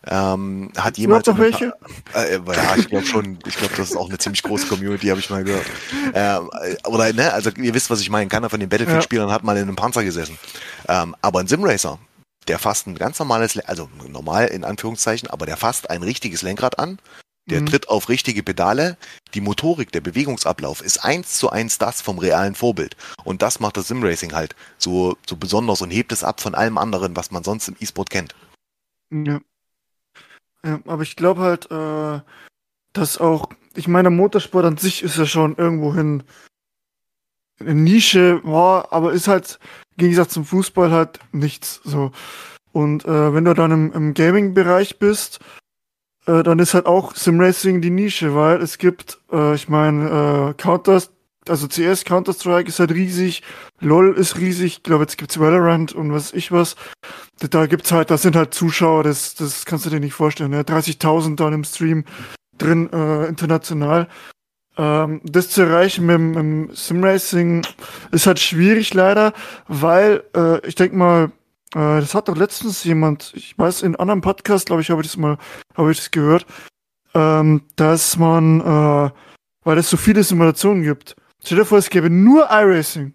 ähm, hat jemand. Noch welche? Äh, ja, ich glaube schon. Ich glaube, das ist auch eine ziemlich große Community, habe ich mal gehört. Ähm, oder ne, also ihr wisst, was ich meine. Keiner von den Battlefield-Spielern ja. hat mal in einem Panzer gesessen. Ähm, aber ein Simracer, der fasst ein ganz normales, also normal in Anführungszeichen, aber der fasst ein richtiges Lenkrad an, der mhm. tritt auf richtige Pedale. Die Motorik, der Bewegungsablauf ist eins zu eins das vom realen Vorbild. Und das macht das Simracing halt so, so besonders und hebt es ab von allem anderen, was man sonst im E-Sport kennt. Ja. ja aber ich glaube halt, äh, dass auch, ich meine, Motorsport an sich ist ja schon irgendwohin eine Nische, boah, aber ist halt, Gegensatz zum Fußball halt nichts so. Und äh, wenn du dann im, im Gaming-Bereich bist, äh, dann ist halt auch Simracing die Nische, weil es gibt, äh, ich meine, äh, Counter, also CS, Counter-Strike ist halt riesig, LOL ist riesig, ich glaube, jetzt gibt's Valorant und was ich was. Da gibt's halt, da sind halt Zuschauer, das, das kannst du dir nicht vorstellen, ne? 30.000 dann im Stream drin, äh, international. Ähm, das zu erreichen mit, dem Simracing ist halt schwierig leider, weil äh, ich denke mal, äh, das hat doch letztens jemand, ich weiß, in einem anderen Podcast, glaube ich, habe ich das mal, habe ich das gehört, ähm, dass man, äh, weil es so viele Simulationen gibt. Stell dir vor, es gäbe nur iRacing.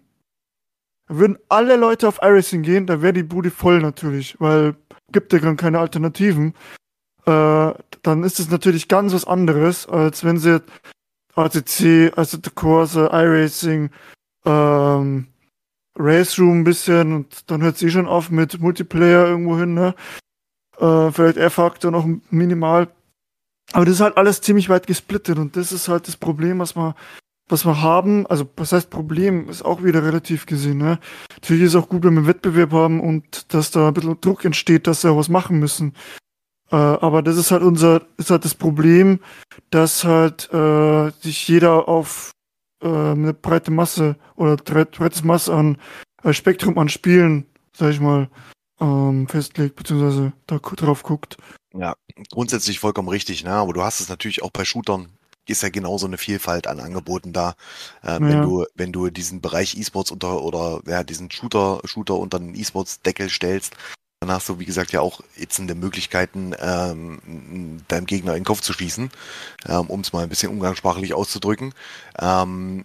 Da würden alle Leute auf iRacing gehen, da wäre die Bude voll natürlich, weil gibt ja gar keine Alternativen. Äh, dann ist es natürlich ganz was anderes, als wenn sie ATC, also der Corsa, iRacing, ähm, Race Room ein bisschen und dann hört sie eh schon auf mit Multiplayer irgendwo hin, ne? Äh, vielleicht R-Faktor noch minimal. Aber das ist halt alles ziemlich weit gesplittet und das ist halt das Problem, was wir, was wir haben. Also, was heißt Problem? Ist auch wieder relativ gesehen, ne? Natürlich ist es auch gut, wenn wir einen Wettbewerb haben und dass da ein bisschen Druck entsteht, dass wir was machen müssen. Äh, aber das ist halt unser, ist halt das Problem, dass halt äh, sich jeder auf äh, eine breite Masse oder breites Masse an äh, Spektrum an Spielen, sag ich mal, ähm, festlegt, beziehungsweise da drauf guckt. Ja, grundsätzlich vollkommen richtig, ne? Aber du hast es natürlich auch bei Shootern ist ja genauso eine Vielfalt an Angeboten da. Ähm, ja. Wenn du, wenn du diesen Bereich E-Sports unter oder ja, diesen Shooter, Shooter unter den E-Sports-Deckel stellst, hast du, wie gesagt, ja auch ätzende Möglichkeiten, ähm, deinem Gegner in den Kopf zu schießen, ähm, um es mal ein bisschen umgangssprachlich auszudrücken. Ähm,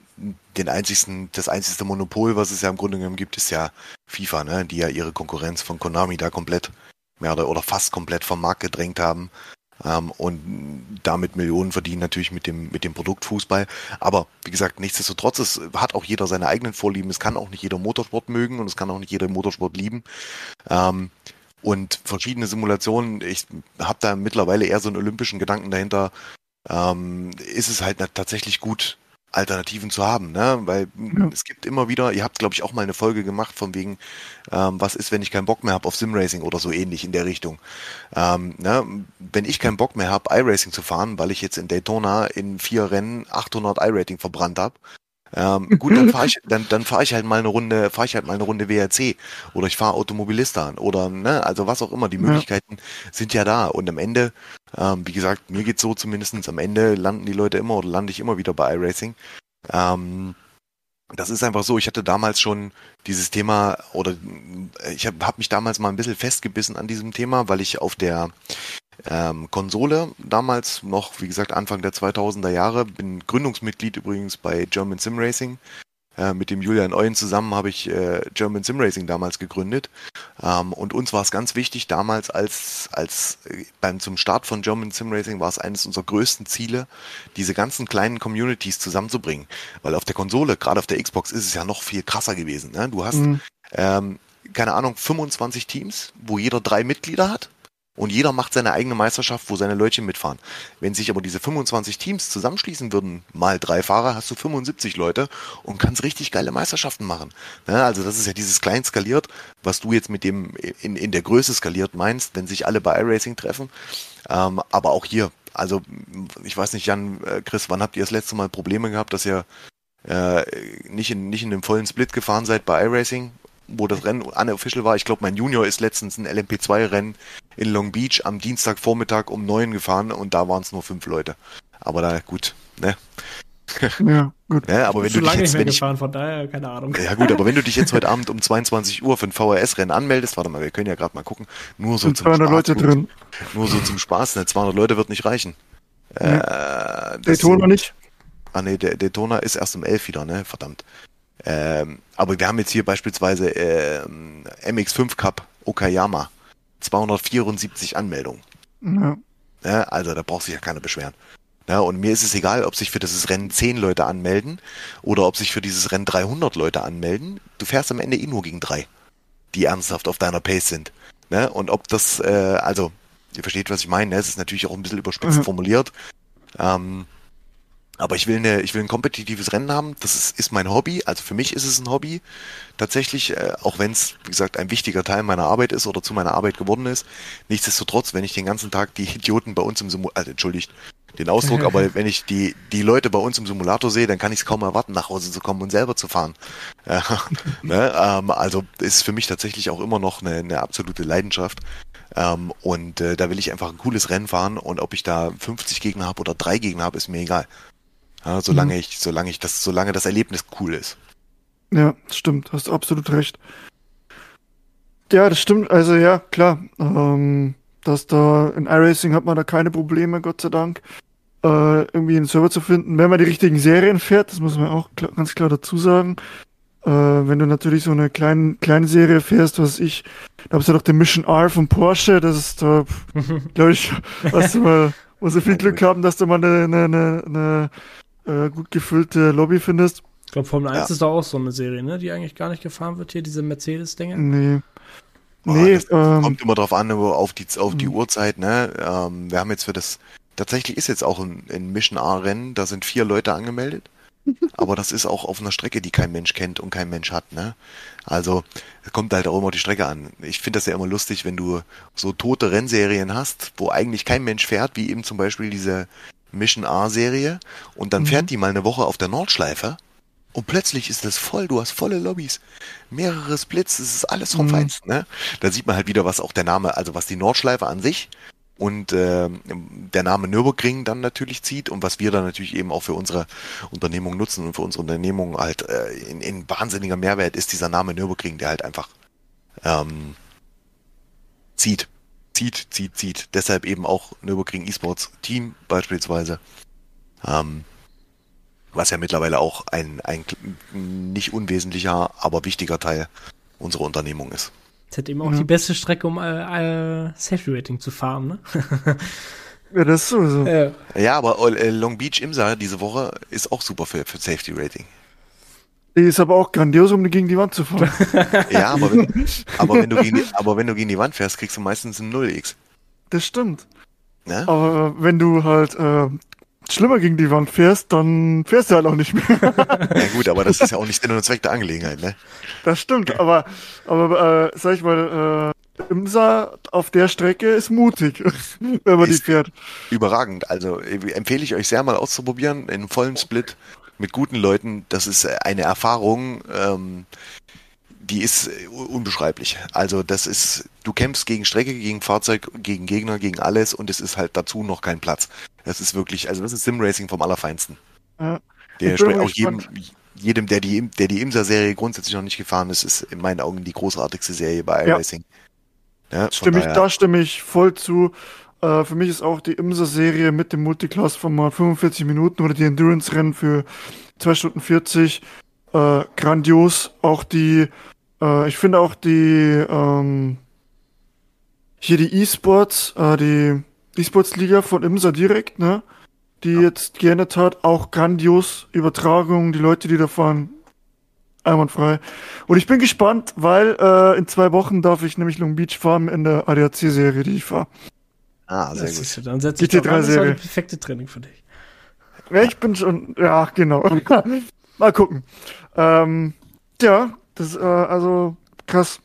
den einzigsten, das einzigste Monopol, was es ja im Grunde genommen gibt, ist ja FIFA, ne? die ja ihre Konkurrenz von Konami da komplett mehr oder, oder fast komplett vom Markt gedrängt haben ähm, und damit Millionen verdienen natürlich mit dem, mit dem Produkt Fußball. Aber wie gesagt, nichtsdestotrotz, es hat auch jeder seine eigenen Vorlieben. Es kann auch nicht jeder Motorsport mögen und es kann auch nicht jeder Motorsport lieben. Ähm, und verschiedene Simulationen, ich habe da mittlerweile eher so einen olympischen Gedanken dahinter, ähm, ist es halt tatsächlich gut, Alternativen zu haben, ne? Weil ja. es gibt immer wieder, ihr habt, glaube ich, auch mal eine Folge gemacht von wegen, ähm, was ist, wenn ich keinen Bock mehr habe auf Simracing oder so ähnlich in der Richtung. Ähm, ne? Wenn ich keinen Bock mehr habe, iRacing zu fahren, weil ich jetzt in Daytona in vier Rennen 800 iRating verbrannt habe, ähm, gut, dann fahre ich, dann, dann fahre ich halt mal eine Runde, fahre ich halt mal eine Runde WRC oder ich fahre Automobilista oder ne, also was auch immer. Die Möglichkeiten ja. sind ja da und am Ende, ähm, wie gesagt, mir geht's so zumindestens am Ende landen die Leute immer oder lande ich immer wieder bei iRacing. Ähm, das ist einfach so, ich hatte damals schon dieses Thema oder ich habe hab mich damals mal ein bisschen festgebissen an diesem Thema, weil ich auf der ähm, Konsole damals noch, wie gesagt, Anfang der 2000er Jahre. Bin Gründungsmitglied übrigens bei German Sim Racing. Äh, mit dem Julian Euen zusammen habe ich äh, German Sim Racing damals gegründet. Ähm, und uns war es ganz wichtig, damals als, als äh, beim zum Start von German Sim Racing war es eines unserer größten Ziele, diese ganzen kleinen Communities zusammenzubringen. Weil auf der Konsole, gerade auf der Xbox, ist es ja noch viel krasser gewesen. Ne? Du hast, mhm. ähm, keine Ahnung, 25 Teams, wo jeder drei Mitglieder hat und jeder macht seine eigene Meisterschaft, wo seine Leute mitfahren. Wenn sich aber diese 25 Teams zusammenschließen würden, mal drei Fahrer, hast du 75 Leute und kannst richtig geile Meisterschaften machen. Ja, also das ist ja dieses klein skaliert, was du jetzt mit dem in, in der Größe skaliert meinst, wenn sich alle bei iRacing treffen. Ähm, aber auch hier, also ich weiß nicht, Jan, äh, Chris, wann habt ihr das letzte Mal Probleme gehabt, dass ihr äh, nicht in nicht in dem vollen Split gefahren seid bei iRacing wo das Rennen unofficial war. Ich glaube, mein Junior ist letztens ein LMP2-Rennen in Long Beach am Dienstagvormittag um neun gefahren und da waren es nur fünf Leute. Aber da, gut, ne? Ja, gut. Ja, aber wenn du dich jetzt, wenn ich, gefahren, von daher keine Ahnung. Ja gut, aber wenn du dich jetzt heute Abend um 22 Uhr für ein VHS-Rennen anmeldest, warte mal, wir können ja gerade mal gucken, nur so Sind zum 200 Spaß, Leute drin. Nur so zum Spaß, ne, 200 Leute wird nicht reichen. Ja. Äh, Daytona nicht? Ah ne, der Daytona ist erst um 11 wieder, ne, verdammt. Ähm, aber wir haben jetzt hier beispielsweise ähm, MX5 Cup Okayama. 274 Anmeldungen. Ja. ja. Also da braucht sich ja keiner beschweren. Ja, und mir ist es egal, ob sich für dieses Rennen 10 Leute anmelden oder ob sich für dieses Rennen 300 Leute anmelden. Du fährst am Ende eh nur gegen drei, die ernsthaft auf deiner Pace sind. Ne? Und ob das, äh, also, ihr versteht, was ich meine, ne? es ist natürlich auch ein bisschen überspitzt mhm. formuliert. Ähm, aber ich will, eine, ich will ein kompetitives Rennen haben. Das ist, ist mein Hobby. Also für mich ist es ein Hobby. Tatsächlich, äh, auch wenn es, wie gesagt, ein wichtiger Teil meiner Arbeit ist oder zu meiner Arbeit geworden ist. Nichtsdestotrotz, wenn ich den ganzen Tag die Idioten bei uns im Simulator, also entschuldigt den Ausdruck, aber wenn ich die, die Leute bei uns im Simulator sehe, dann kann ich es kaum erwarten, nach Hause zu kommen und selber zu fahren. Ne? ähm, also ist für mich tatsächlich auch immer noch eine, eine absolute Leidenschaft. Ähm, und äh, da will ich einfach ein cooles Rennen fahren und ob ich da 50 Gegner habe oder drei Gegner habe, ist mir egal. Ja, solange mhm. ich, solange ich das, solange das Erlebnis cool ist. Ja, stimmt, hast absolut recht. Ja, das stimmt, also ja, klar. Ähm, dass da in iRacing hat man da keine Probleme, Gott sei Dank, äh, irgendwie einen Server zu finden, wenn man die richtigen Serien fährt, das muss man auch klar, ganz klar dazu sagen. Äh, wenn du natürlich so eine kleine, kleine Serie fährst, was ich, da hast du doch den Mission R von Porsche, das ist da, glaube ich, was du mal, muss du viel Glück haben, dass du mal eine, eine, eine, eine äh, gut gefüllte Lobby findest. Ich glaube, Formel 1 ja. ist da auch so eine Serie, ne? Die eigentlich gar nicht gefahren wird hier, diese Mercedes-Dinge. Nee. Oh, nee, ähm, kommt immer drauf an, auf die, auf die mhm. Uhrzeit, ne? Ähm, wir haben jetzt für das, tatsächlich ist jetzt auch ein, ein Mission A-Rennen, da sind vier Leute angemeldet. Aber das ist auch auf einer Strecke, die kein Mensch kennt und kein Mensch hat, ne? Also, es kommt halt auch immer die Strecke an. Ich finde das ja immer lustig, wenn du so tote Rennserien hast, wo eigentlich kein Mensch fährt, wie eben zum Beispiel diese Mission A-Serie und dann mhm. fährt die mal eine Woche auf der Nordschleife. Und plötzlich ist das voll, du hast volle Lobbys, mehrere Splits, es ist alles vom Mhm. Feinsten, ne? Da sieht man halt wieder, was auch der Name, also was die Nordschleife an sich und äh, der Name Nürburgring dann natürlich zieht und was wir dann natürlich eben auch für unsere Unternehmung nutzen und für unsere Unternehmung halt äh, in, in wahnsinniger Mehrwert ist dieser Name Nürburgring, der halt einfach ähm, zieht, zieht, zieht, zieht. Deshalb eben auch Nürburgring eSports Team beispielsweise. Ähm, was ja mittlerweile auch ein, ein nicht unwesentlicher, aber wichtiger Teil unserer Unternehmung ist. Das hätte eben auch Ja. die beste Strecke, um äh, äh, Safety Rating zu fahren, ne? Ja, das ist sowieso. Ja. Ja, aber äh, Long Beach Imsa diese Woche ist auch super für, für Safety Rating. Die ist aber auch grandios, um gegen die Wand zu fahren. Ja, aber wenn, aber wenn du gegen die, aber wenn du gegen die Wand fährst, kriegst du meistens ein 0x. Das stimmt. Ne? Aber wenn du halt äh, schlimmer gegen die Wand fährst, dann fährst du halt auch nicht mehr. Ja gut, aber das ist ja auch nicht Sinn und Zweck der Angelegenheit, ne? Das stimmt, aber, aber äh, sag ich mal, äh, Imsa auf der Strecke ist mutig, wenn man die Ist- fährt. Überragend. Also äh, empfehle ich euch sehr mal auszuprobieren in vollen Split mit guten Leuten. Das ist eine Erfahrung, ähm, die ist unbeschreiblich. Also das ist, du kämpfst gegen Strecke, gegen Fahrzeug, gegen Gegner, gegen alles und es ist halt dazu noch kein Platz. Das ist wirklich, also das ist Simracing vom Allerfeinsten. Ja. Der spricht auch jedem, jedem, der die, der die Imsa-Serie grundsätzlich noch nicht gefahren ist, ist in meinen Augen die großartigste Serie bei Ja. iRacing. Ja, von Stimme ich, da stimme ich voll zu. Äh, für mich ist auch die Imsa-Serie mit dem Multiclass-Format 45 Minuten oder die Endurance-Rennen für 2 Stunden 40 äh, grandios. Auch die, äh, ich finde auch die, ähm, hier die E-Sports, äh, die E-Sports-Liga von Imsa direkt, ne? Die jetzt geändert hat, auch grandios. Übertragungen, die Leute, die da fahren, einwandfrei. Und ich bin gespannt, weil äh, in zwei Wochen darf ich nämlich Long Beach fahren in der ADAC-Serie, die ich fahre. Ah, sehr Das gut. ist, dann setze ich Die doch an, das ist T3-Serie. das perfekte Training für dich. Ja, ich bin schon, ja, genau. Mal gucken. Ähm, ja, das, äh, also krass.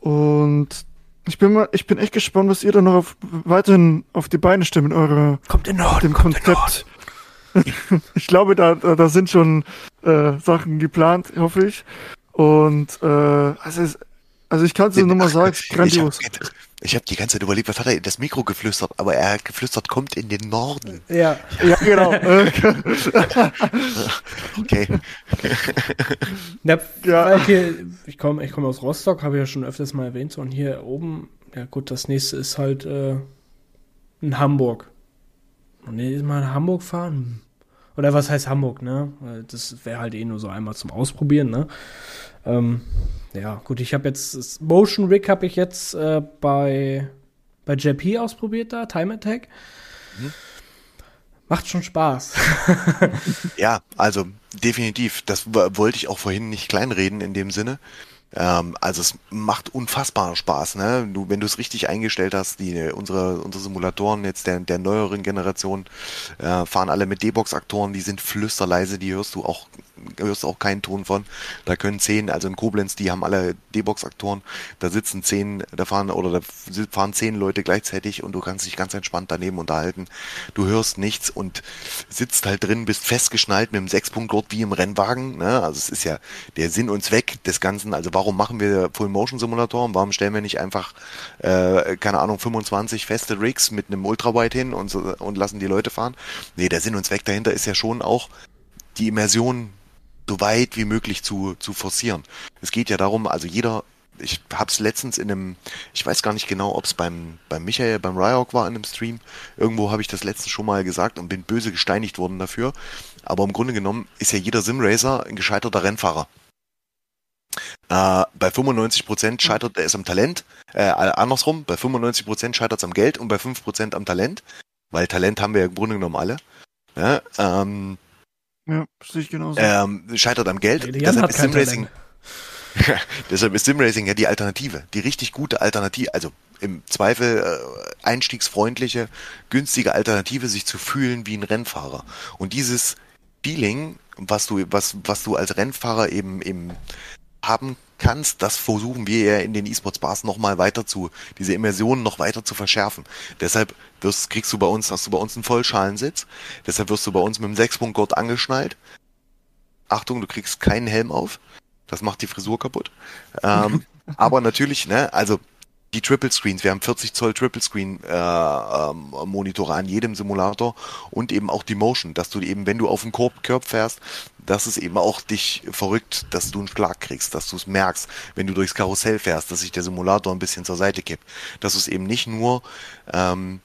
Und ich bin mal, ich bin echt gespannt, was ihr da noch auf, weiterhin auf die Beine stimmt mit eurer, Kommt in Norden, dem. Konzept. ich glaube, da, da, sind schon äh, Sachen geplant, hoffe ich. Und äh, also, also ich kann es nur mal sagen, grandios. Ich ich hab die ganze Zeit überlegt, was hat er in das Mikro geflüstert, aber er hat geflüstert, kommt in den Norden. Ja, Ja, genau. Okay. ja, Ja. weil hier, ich komme ich komm aus Rostock, habe ich ja schon öfters mal erwähnt, so, und hier oben, ja gut, das nächste ist halt äh, in Hamburg. Und nee, mal in Hamburg fahren. Oder was heißt Hamburg, ne? Das wäre halt eh nur so einmal zum Ausprobieren, ne? Ähm, ja, gut, ich habe jetzt Motion Rig habe ich jetzt äh, bei bei JP ausprobiert da, Time Attack. Macht schon Spaß. Ja, also definitiv. Das wollte ich auch vorhin nicht kleinreden in dem Sinne. Ähm, also es macht unfassbar Spaß, ne? Du, wenn du es richtig eingestellt hast, die unsere unsere Simulatoren jetzt der der neueren Generation äh, fahren alle mit D-Box-Aktoren, die sind flüsterleise, die hörst du auch hörst auch keinen Ton von. Da können zehn, also in Koblenz, die haben alle D-Box-Aktoren, da sitzen zehn, da fahren oder da fahren zehn Leute gleichzeitig und du kannst dich ganz entspannt daneben unterhalten. Du hörst nichts und sitzt halt drin, bist festgeschnallt mit dem Sechspunktgurt wie im Rennwagen. Ne? Also es ist ja der Sinn und Zweck des Ganzen. Also warum machen wir Full-Motion-Simulatoren? Warum stellen wir nicht einfach, äh, keine Ahnung, 25 feste Rigs mit einem Ultrawide hin und, und lassen die Leute fahren? Nee, der Sinn und Zweck dahinter ist ja schon auch, die Immersion so weit wie möglich zu, zu forcieren. Es geht ja darum, also jeder, ich hab's letztens in einem, ich weiß gar nicht genau, ob es beim, beim Michael, beim Ryok war in einem Stream, irgendwo habe ich das letztens schon mal gesagt und bin böse gesteinigt worden dafür. Aber im Grunde genommen ist ja jeder Simracer ein gescheiterter Rennfahrer. Äh, bei 95% scheitert er es am Talent, äh, andersrum, bei 95% scheitert es am Geld und bei 5% am Talent, weil Talent haben wir ja im Grunde genommen alle. Ja, ähm, ja, sehe ich genauso. ähm, scheitert am Geld. Der Jan Deshalb ist Simracing, deshalb ist Simracing ja die Alternative, die richtig gute Alternative, also im Zweifel äh, einstiegsfreundliche, günstige Alternative, sich zu fühlen wie ein Rennfahrer. Und dieses Feeling, was du, was, was du als Rennfahrer eben, eben haben kannst, das versuchen wir ja in den E-Sports-Bars nochmal weiter zu, diese Immersion noch weiter zu verschärfen. Deshalb wirst, kriegst du bei uns, hast du bei uns einen Vollschalensitz, deshalb wirst du bei uns mit dem Sechspunktgurt angeschnallt, Achtung, du kriegst keinen Helm auf. Das macht die Frisur kaputt. Ähm, aber natürlich, ne, also die Triple Screens, wir haben 40 Zoll Triple Screen äh, ähm, Monitore an jedem Simulator und eben auch die Motion, dass du eben, wenn du auf den Korb, fährst, dass es eben auch dich verrückt, dass du einen Schlag kriegst, dass du es merkst, wenn du durchs Karussell fährst, dass sich der Simulator ein bisschen zur Seite kippt, dass es eben nicht nur ähm,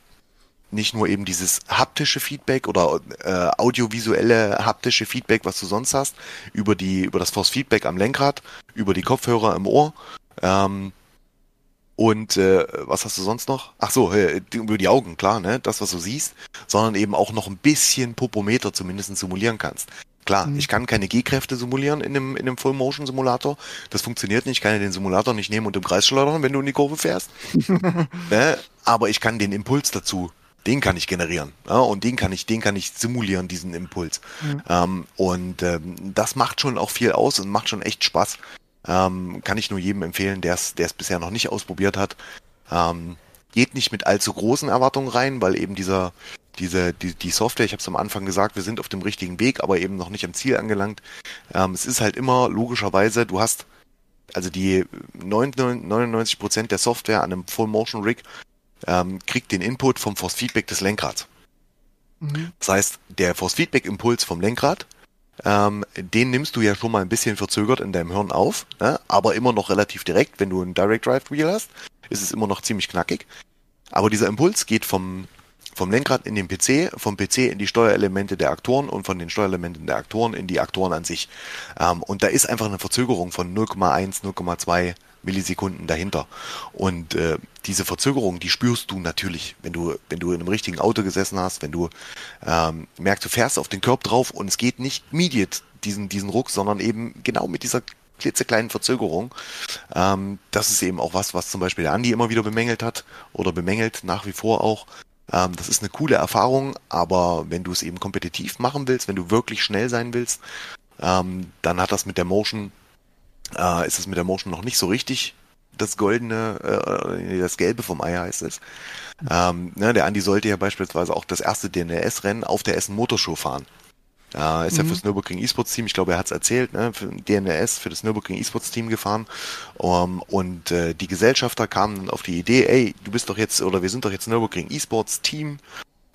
nicht nur eben dieses haptische Feedback oder äh, audiovisuelle haptische Feedback, was du sonst hast, über die über das Force Feedback am Lenkrad, über die Kopfhörer im Ohr ähm, und äh, was hast du sonst noch? Ach so, äh, über die Augen, klar, ne, das was du siehst, sondern eben auch noch ein bisschen Popometer zumindest simulieren kannst. Klar, mhm. ich kann keine G-Kräfte simulieren in einem, in einem Full-Motion-Simulator. Das funktioniert nicht. Ich kann ja den Simulator nicht nehmen und im Kreis schleudern, wenn du in die Kurve fährst. ne? Aber ich kann den Impuls dazu den kann ich generieren. Ja, und den kann ich, den kann ich simulieren, diesen Impuls. Mhm. Ähm, und ähm, das macht schon auch viel aus und macht schon echt Spaß. Ähm, kann ich nur jedem empfehlen, der es bisher noch nicht ausprobiert hat. Ähm, geht nicht mit allzu großen Erwartungen rein, weil eben dieser, diese, die, die Software, ich habe es am Anfang gesagt, wir sind auf dem richtigen Weg, aber eben noch nicht am Ziel angelangt. Ähm, es ist halt immer logischerweise, du hast also die 99 Prozent der Software an einem Full Motion Rig ähm, kriegt den Input vom Force Feedback des Lenkrads. Mhm. Das heißt, der Force Feedback Impuls vom Lenkrad, ähm, den nimmst du ja schon mal ein bisschen verzögert in deinem Hirn auf, ne? aber immer noch relativ direkt. Wenn du ein Direct Drive Wheel hast, ist es immer noch ziemlich knackig. Aber dieser Impuls geht vom, vom Lenkrad in den PC, vom PC in die Steuerelemente der Aktoren und von den Steuerelementen der Aktoren in die Aktoren an sich. Ähm, und da ist einfach eine Verzögerung von 0,1, 0,2 Millisekunden dahinter. Und äh, diese Verzögerung, die spürst du natürlich, wenn du, wenn du in einem richtigen Auto gesessen hast, wenn du ähm, merkst, du fährst auf den Körb drauf und es geht nicht immediate diesen, diesen Ruck, sondern eben genau mit dieser klitzekleinen Verzögerung. Ähm, das ist eben auch was, was zum Beispiel der Andi immer wieder bemängelt hat oder bemängelt nach wie vor auch. Ähm, das ist eine coole Erfahrung, aber wenn du es eben kompetitiv machen willst, wenn du wirklich schnell sein willst, ähm, dann hat das mit der Motion äh, ist es mit der Motion noch nicht so richtig das goldene, äh, das gelbe vom Ei heißt es. Ähm, ne, der Andi sollte ja beispielsweise auch das erste DNS-Rennen auf der Essen Motorshow fahren. Äh, ist mhm. ja fürs Nürburgring E-Sports Team, ich glaube, er hat es erzählt, ne, für DNS, für das Nürburgring E-Sports Team gefahren. Um, und äh, die Gesellschafter kamen dann auf die Idee, ey, du bist doch jetzt, oder wir sind doch jetzt Nürburgring E-Sports Team.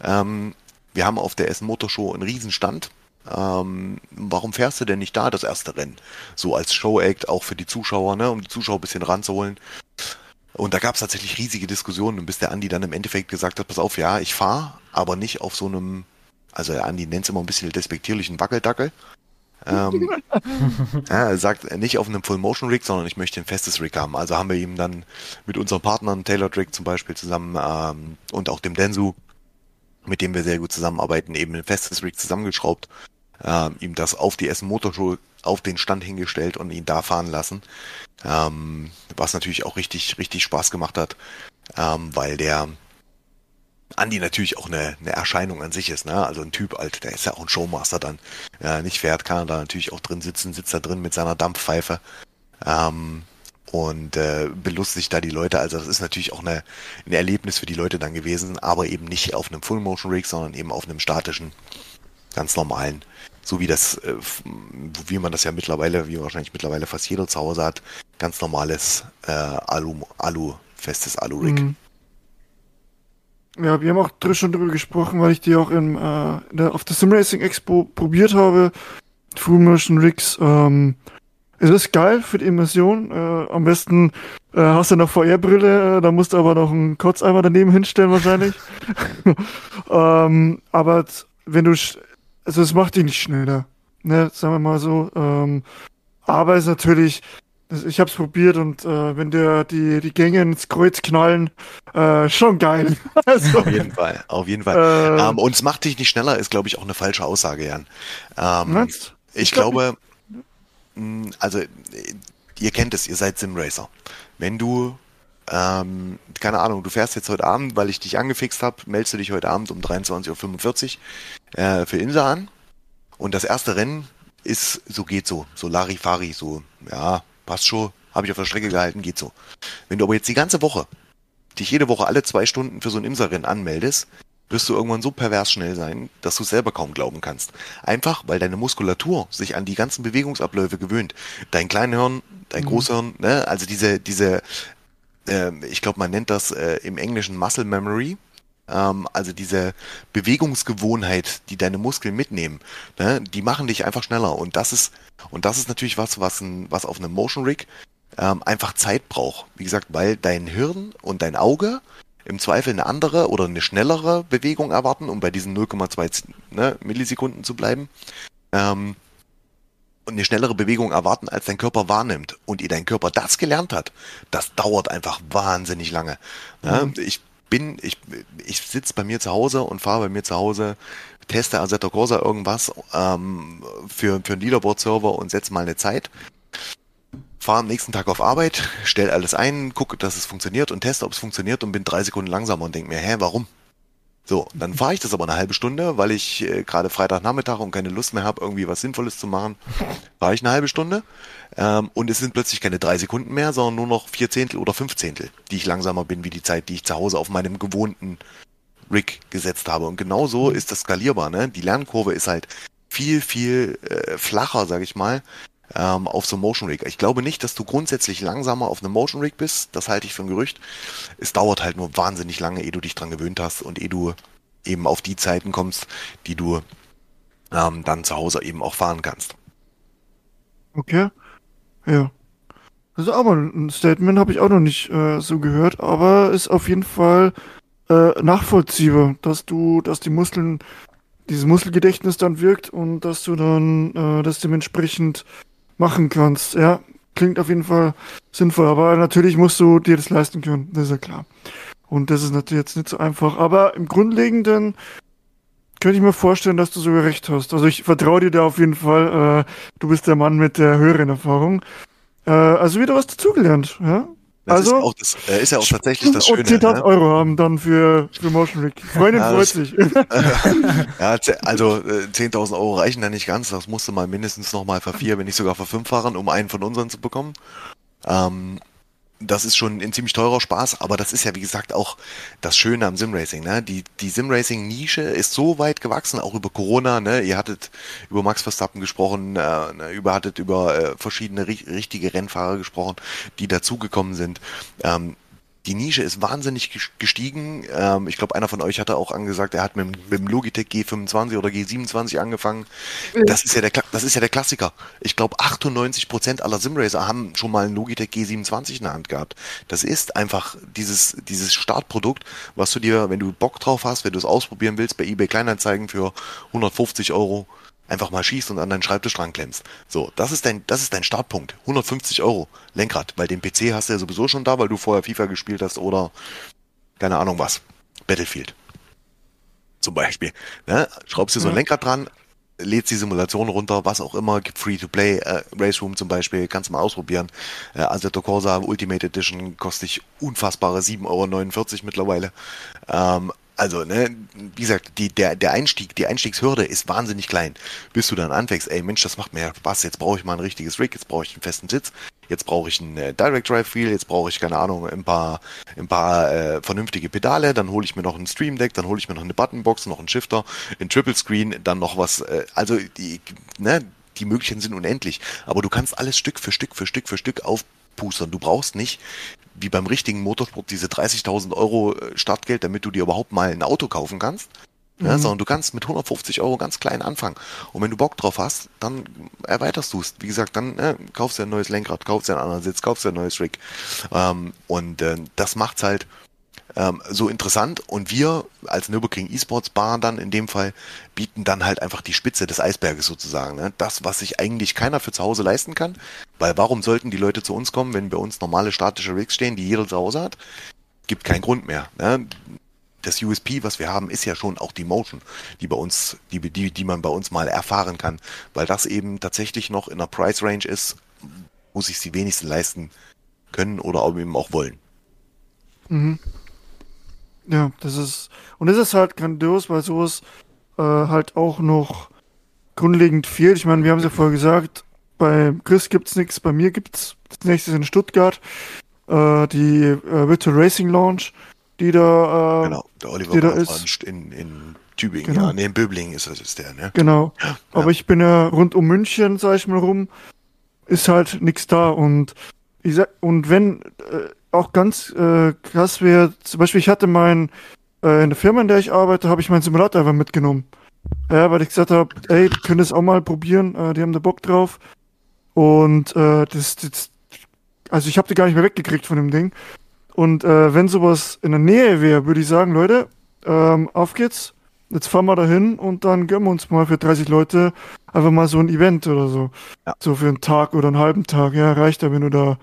Ähm, wir haben auf der Essen Motorshow einen Riesenstand ähm, warum fährst du denn nicht da das erste Rennen? So als Show-Act, auch für die Zuschauer, ne, um die Zuschauer ein bisschen ranzuholen. Und da gab es tatsächlich riesige Diskussionen, bis der Andi dann im Endeffekt gesagt hat, pass auf, ja, ich fahre, aber nicht auf so einem, also der Andi nennt es immer ein bisschen despektierlichen Wackeldackel. ähm, ja, er sagt nicht auf einem Full-Motion-Rig, sondern ich möchte ein festes Rig haben. Also haben wir ihm dann mit unseren Partnern, Taylor Rig zum Beispiel zusammen ähm, und auch dem Densu, mit dem wir sehr gut zusammenarbeiten, eben ein festes Rig zusammengeschraubt äh, ihm das auf die Essen Motorshow auf den Stand hingestellt und ihn da fahren lassen. Ähm, was natürlich auch richtig, richtig Spaß gemacht hat, ähm, weil der Andi natürlich auch eine, eine Erscheinung an sich ist, ne? Also ein Typ, alt, der ist ja auch ein Showmaster dann. Äh, nicht fährt, kann er da natürlich auch drin sitzen, sitzt da drin mit seiner Dampfpfeife. Ähm, und äh, belustigt da die Leute. Also das ist natürlich auch eine, ein Erlebnis für die Leute dann gewesen, aber eben nicht auf einem Full Motion Rig, sondern eben auf einem statischen, ganz normalen so wie das, äh, wie man das ja mittlerweile, wie wahrscheinlich mittlerweile fast jeder zu Hause hat, ganz normales äh, Alu, Alu, festes Alu-Rig. Mhm. Ja, wir haben auch schon drüber gesprochen, weil ich die auch im, äh, der, auf der Simracing Expo probiert habe. Full Motion Rigs. Ähm, es ist geil für die Immersion. Äh, am besten äh, hast du eine VR-Brille, äh, da musst du aber noch einen Kotzeimer daneben hinstellen wahrscheinlich. ähm, aber wenn du also es macht ihn nicht schneller. Ne, sagen wir mal so. Ähm, aber es ist natürlich, ich habe es probiert und äh, wenn der die die Gänge ins Kreuz knallen, äh, schon geil. also, auf jeden Fall, auf jeden Fall. Äh, ähm, und es macht dich nicht schneller, ist glaube ich auch eine falsche Aussage, Jan. Ähm, ich, ich glaube, mh, also ihr kennt es, ihr seid Simracer. Wenn du ähm, keine Ahnung, du fährst jetzt heute Abend, weil ich dich angefixt habe, meldest du dich heute Abend um 23.45 Uhr äh, für Insa an. Und das erste Rennen ist, so geht so, so Larifari, so, ja, passt schon, habe ich auf der Strecke gehalten, geht so. Wenn du aber jetzt die ganze Woche, dich jede Woche alle zwei Stunden für so ein Imsa-Rennen anmeldest, wirst du irgendwann so pervers schnell sein, dass du selber kaum glauben kannst. Einfach, weil deine Muskulatur sich an die ganzen Bewegungsabläufe gewöhnt. Dein Kleinhirn, dein mhm. Großhirn, ne? also diese, diese, äh, ich glaube, man nennt das äh, im Englischen Muscle Memory. Ähm, also diese Bewegungsgewohnheit, die deine Muskeln mitnehmen, ne? die machen dich einfach schneller. Und das ist, und das ist natürlich was, was, ein, was auf einem Motion Rig ähm, einfach Zeit braucht. Wie gesagt, weil dein Hirn und dein Auge im Zweifel eine andere oder eine schnellere Bewegung erwarten, um bei diesen 0,2 ne, Millisekunden zu bleiben. Ähm, und eine schnellere Bewegung erwarten, als dein Körper wahrnimmt. Und ihr dein Körper das gelernt hat, das dauert einfach wahnsinnig lange. Ne? Mhm. Ich bin, ich, ich sitze bei mir zu Hause und fahre bei mir zu Hause, teste Assetto Corsa irgendwas ähm, für, für einen Leaderboard-Server und setze mal eine Zeit fahre am nächsten Tag auf Arbeit, stelle alles ein, gucke, dass es funktioniert und teste, ob es funktioniert und bin drei Sekunden langsamer und denke mir, hä, warum? So, dann fahre ich das aber eine halbe Stunde, weil ich äh, gerade Freitagnachmittag und keine Lust mehr habe, irgendwie was Sinnvolles zu machen, fahre ich eine halbe Stunde ähm, und es sind plötzlich keine drei Sekunden mehr, sondern nur noch vier Zehntel oder fünf Zehntel, die ich langsamer bin wie die Zeit, die ich zu Hause auf meinem gewohnten Rig gesetzt habe. Und genau so ist das skalierbar. Ne? Die Lernkurve ist halt viel, viel äh, flacher, sag ich mal, ähm, auf so einem Motion Rig. Ich glaube nicht, dass du grundsätzlich langsamer auf einem Motion Rig bist. Das halte ich für ein Gerücht. Es dauert halt nur wahnsinnig lange, ehe du dich dran gewöhnt hast und ehe du eben auf die Zeiten kommst, die du ähm, dann zu Hause eben auch fahren kannst. Okay. Ja. Das ist aber ein Statement, habe ich auch noch nicht äh, so gehört, aber ist auf jeden Fall äh, nachvollziehbar, dass du, dass die Muskeln, dieses Muskelgedächtnis dann wirkt und dass du dann äh, das dementsprechend machen kannst. Ja, klingt auf jeden Fall sinnvoll, aber natürlich musst du dir das leisten können, das ist ja klar. Und das ist natürlich jetzt nicht so einfach, aber im Grundlegenden könnte ich mir vorstellen, dass du sogar recht hast. Also ich vertraue dir da auf jeden Fall. Äh, du bist der Mann mit der höheren Erfahrung. Äh, also wieder was dazugelernt, ja? Das also, ist, auch das, äh, ist ja auch tatsächlich das Schöne. Und 10.000 ne? Euro haben dann für, für Motion Rig. Freundin ja, freut sich. ja, also äh, 10.000 Euro reichen da nicht ganz. Das musste mal mindestens noch mal für vier, wenn nicht sogar für fünf fahren, um einen von unseren zu bekommen. Ähm, das ist schon ein ziemlich teurer Spaß, aber das ist ja wie gesagt auch das Schöne am Simracing. Ne? Die, die Simracing-Nische ist so weit gewachsen, auch über Corona. Ne? Ihr hattet über Max Verstappen gesprochen, äh, ne? über hattet über äh, verschiedene ri richtige Rennfahrer gesprochen, die dazugekommen sind. Ähm, die Nische ist wahnsinnig gestiegen. Ähm, ich glaube, einer von euch hatte auch angesagt, er hat mit, mit dem Logitech G25 oder G27 angefangen. Das ist ja der, das ist ja der Klassiker. Ich glaube, 98 Prozent aller Simracer haben schon mal einen Logitech G27 in der Hand gehabt. Das ist einfach dieses, dieses Startprodukt, was du dir, wenn du Bock drauf hast, wenn du es ausprobieren willst, bei eBay Kleinanzeigen für 150 Euro einfach mal schießt und an deinen Schreibtisch dran klemmst. So, das ist dein, das ist dein Startpunkt. 150 Euro Lenkrad, weil den PC hast du ja sowieso schon da, weil du vorher FIFA gespielt hast oder keine Ahnung was. Battlefield. Zum Beispiel. Ne? Schraubst dir so ein Lenkrad dran, lädst die Simulation runter, was auch immer, gibt Free-to-Play, äh, Race Room zum Beispiel, kannst du mal ausprobieren. Äh, Assetto Corsa Ultimate Edition kostet dich unfassbare 7,49 Euro mittlerweile. Ähm, also, ne, wie gesagt, die, der, der Einstieg, die Einstiegshürde ist wahnsinnig klein. Bis du dann anfängst, ey Mensch, das macht mir Spaß, jetzt brauche ich mal ein richtiges Rig, jetzt brauche ich einen festen Sitz, jetzt brauche ich ein äh, Direct Drive Wheel, jetzt brauche ich, keine Ahnung, ein paar, ein paar äh, vernünftige Pedale, dann hole ich mir noch ein Stream Deck, dann hole ich mir noch eine Buttonbox, noch einen Shifter, ein Triple Screen, dann noch was, äh, also die, ne, die Möglichkeiten sind unendlich. Aber du kannst alles Stück für Stück für Stück für Stück aufpustern. Du brauchst nicht wie beim richtigen Motorsport diese 30.000 Euro äh, Startgeld, damit du dir überhaupt mal ein Auto kaufen kannst. Ja, mhm. sondern du kannst mit 150 Euro ganz klein anfangen. Und wenn du Bock drauf hast, dann erweiterst du es. Wie gesagt, dann äh, kaufst du ein neues Lenkrad, kaufst du einen anderen Sitz, kaufst du ein neues Rig. Ähm, und äh, das macht's halt ähm, so interessant. Und wir als Nürburgring Esports Bar dann in dem Fall bieten dann halt einfach die Spitze des Eisberges sozusagen. Ne? Das, was sich eigentlich keiner für zu Hause leisten kann. Weil warum sollten die Leute zu uns kommen, wenn bei uns normale statische Rigs stehen, die jeder zu Hause hat? Gibt keinen Grund mehr. Ne? das USP, was wir haben, ist ja schon auch die Motion, die bei uns, die, die, die man bei uns mal erfahren kann, weil das eben tatsächlich noch in der Price Range ist, wo sich die wenigsten leisten können oder eben auch wollen. Mhm. Ja, das ist, und das ist halt grandios, weil sowas äh, halt auch noch grundlegend fehlt. Ich meine, wir haben es ja vorher gesagt, bei Chris gibt's nichts, bei mir gibt's das nächste in Stuttgart, äh, die äh, Virtual Racing Launch. die da. Äh, genau, der Oliver die da ist. In, in Tübingen, genau. ja, nee, in Böblingen ist das ist der, ne? Genau. Ja, Aber ich bin ja rund um München, sag ich mal rum, ist halt nichts da und ich sag, und wenn äh, auch ganz äh, krass wäre, zum Beispiel ich hatte mein äh, in der Firma, in der ich arbeite, habe ich meinen Simulator einfach mitgenommen. Ja, weil ich gesagt habe, ey, können das auch mal probieren, äh, die haben da Bock drauf. Und äh, das, das also ich habe die gar nicht mehr weggekriegt von dem Ding. Und äh, wenn sowas in der Nähe wäre, würde ich sagen, Leute, ähm, auf geht's. Jetzt fahren wir dahin und dann gönnen wir uns mal für 30 Leute einfach mal so ein Event oder so. Ja. So für einen Tag oder einen halben Tag. Ja, reicht ja, wenn du da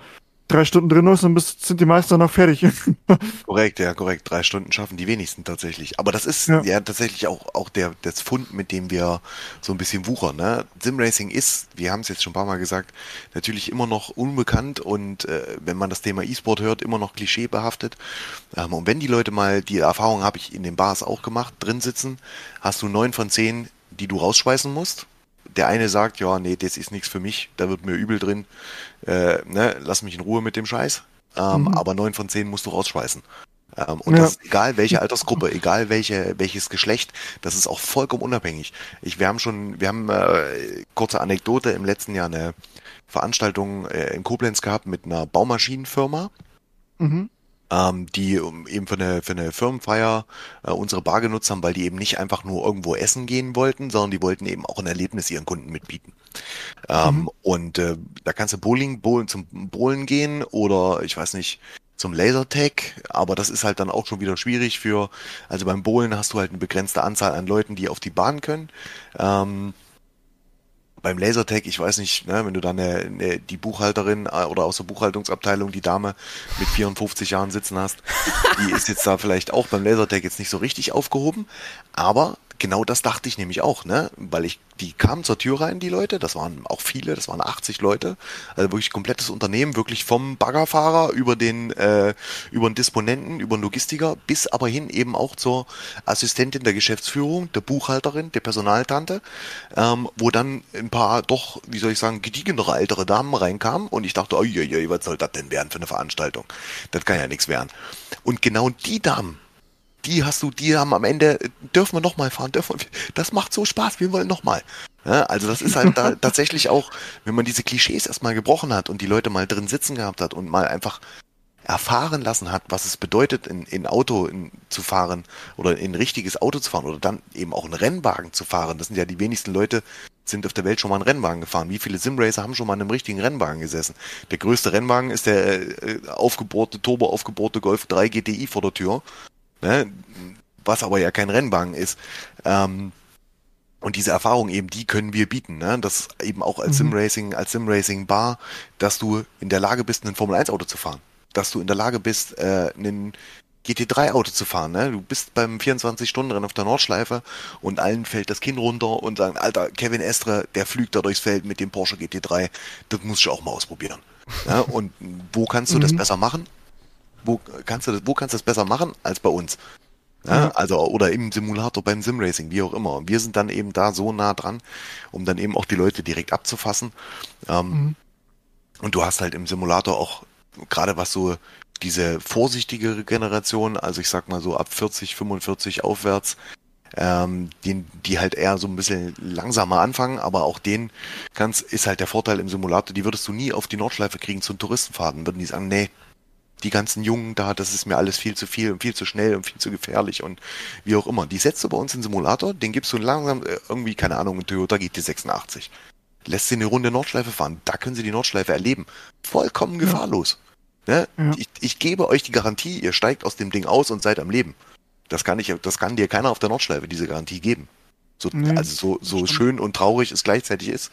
drei Stunden drin ist, dann sind die meisten danach fertig. korrekt, ja, korrekt. Drei Stunden schaffen die wenigsten tatsächlich. Aber das ist ja, ja tatsächlich auch, auch der, das Fund, mit dem wir so ein bisschen wuchern. Ne? Simracing ist, wir haben es jetzt schon ein paar Mal gesagt, natürlich immer noch unbekannt und äh, wenn man das Thema E-Sport hört, immer noch klischeebehaftet. Ähm, und wenn die Leute mal, die Erfahrung habe ich in den Bars auch gemacht, drin sitzen, hast du neun von zehn, die du rausschweißen musst der eine sagt, ja, nee, das ist nichts für mich, da wird mir übel drin, äh, ne, lass mich in Ruhe mit dem Scheiß. Ähm, mhm. Aber neun von zehn musst du rausschweißen. Ähm, und ja. das egal welche Altersgruppe, egal welche, welches Geschlecht, das ist auch vollkommen unabhängig. Ich, wir haben schon, wir haben äh, kurze Anekdote im letzten Jahr eine Veranstaltung äh, in Koblenz gehabt mit einer Baumaschinenfirma. Mhm ähm, die eben für eine, für eine Firmenfeier äh, unsere Bar genutzt haben, weil die eben nicht einfach nur irgendwo essen gehen wollten, sondern die wollten eben auch ein Erlebnis ihren Kunden mitbieten. Ähm, mhm. Und äh, da kannst du Bowling, Bowlen zum Bowlen gehen oder ich weiß nicht, zum Lasertag, aber das ist halt dann auch schon wieder schwierig für, also beim Bowlen hast du halt eine begrenzte Anzahl an Leuten, die auf die Bahn können. Ähm, beim Lasertag, ich weiß nicht, ne, wenn du dann eine, eine, die Buchhalterin äh, oder aus der Buchhaltungsabteilung die Dame mit 54 Jahren sitzen hast, die ist jetzt da vielleicht auch beim Lasertag jetzt nicht so richtig aufgehoben, aber genau das dachte ich nämlich auch, ne? Weil ich, die kamen zur Tür rein, die Leute, das waren auch viele, das waren 80 Leute, also wirklich komplettes Unternehmen, wirklich vom Baggerfahrer über den, äh, über den Disponenten, über den Logistiker, bis aber hin eben auch zur Assistentin der Geschäftsführung, der Buchhalterin, der Personaltante, ähm, wo dann ein paar doch, wie soll ich sagen, gediegenere ältere Damen reinkamen und ich dachte, oi, oi, oi, was soll das denn werden für eine Veranstaltung? Das kann ja nichts werden. Und genau die Damen, die hast du, die haben am Ende, dürfen wir nochmal fahren, dürfen wir, das macht so Spaß, wir wollen nochmal. Ja, also das ist halt da tatsächlich auch, wenn man diese Klischees erstmal gebrochen hat und die Leute mal drin sitzen gehabt hat und mal einfach erfahren lassen hat, was es bedeutet, in, in Auto in, zu fahren oder in ein richtiges Auto zu fahren oder dann eben auch einen Rennwagen zu fahren. Das sind ja die wenigsten Leute, sind auf der Welt schon mal einen Rennwagen gefahren. Wie viele Simracer haben schon mal in einem richtigen Rennwagen gesessen? Der größte Rennwagen ist der äh, aufgebohrte, turbo aufgebohrte Golf 3 GTI vor der Tür ne? was aber ja kein Rennwagen ist. Ähm, und diese Erfahrung eben, die können wir bieten. Ne? Das eben auch als mhm. Simracing, als Simracing-Bar, dass du in der Lage bist, ein Formel-1-Auto zu fahren. Dass du in der Lage bist, äh, einen GT3-Auto zu fahren. Ne? Du bist beim 24-Stunden-Rennen auf der Nordschleife und allen fällt das Kinn runter und sagen, Alter, Kevin Estre, der fliegt da durchs Feld mit dem Porsche GT3. Das musst du auch mal ausprobieren. Ja? Und wo kannst du mhm. das besser machen? Wo kannst du das, wo kannst du das besser machen als bei uns? Ja, also oder im Simulator beim Simracing, wie auch immer. Und wir sind dann eben da so nah dran, um dann eben auch die Leute direkt abzufassen. Ähm, mhm. Und du hast halt im Simulator auch, gerade was so diese vorsichtigere Generation, also ich sag mal so ab 40, 45 aufwärts, ähm, die, die halt eher so ein bisschen langsamer anfangen, aber auch den kannst, ist halt der Vorteil im Simulator, die würdest du nie auf die Nordschleife kriegen zum Touristenfahrten, würden die sagen, nee, die ganzen Jungen da, das ist mir alles viel zu viel und viel zu schnell und viel zu gefährlich und wie auch immer. Die setzt du bei uns in den Simulator, den gibst du langsam äh, irgendwie, keine Ahnung, ein Toyota GT86. Lässt sie eine Runde Nordschleife fahren, da können sie die Nordschleife erleben. Vollkommen gefahrlos. Ne? Ja. Ich, ich gebe euch die Garantie, ihr steigt aus dem Ding aus und seid am Leben. Das kann ich, das kann dir keiner auf der Nordschleife diese Garantie geben. So, nee, also so, so schön und traurig es gleichzeitig ist.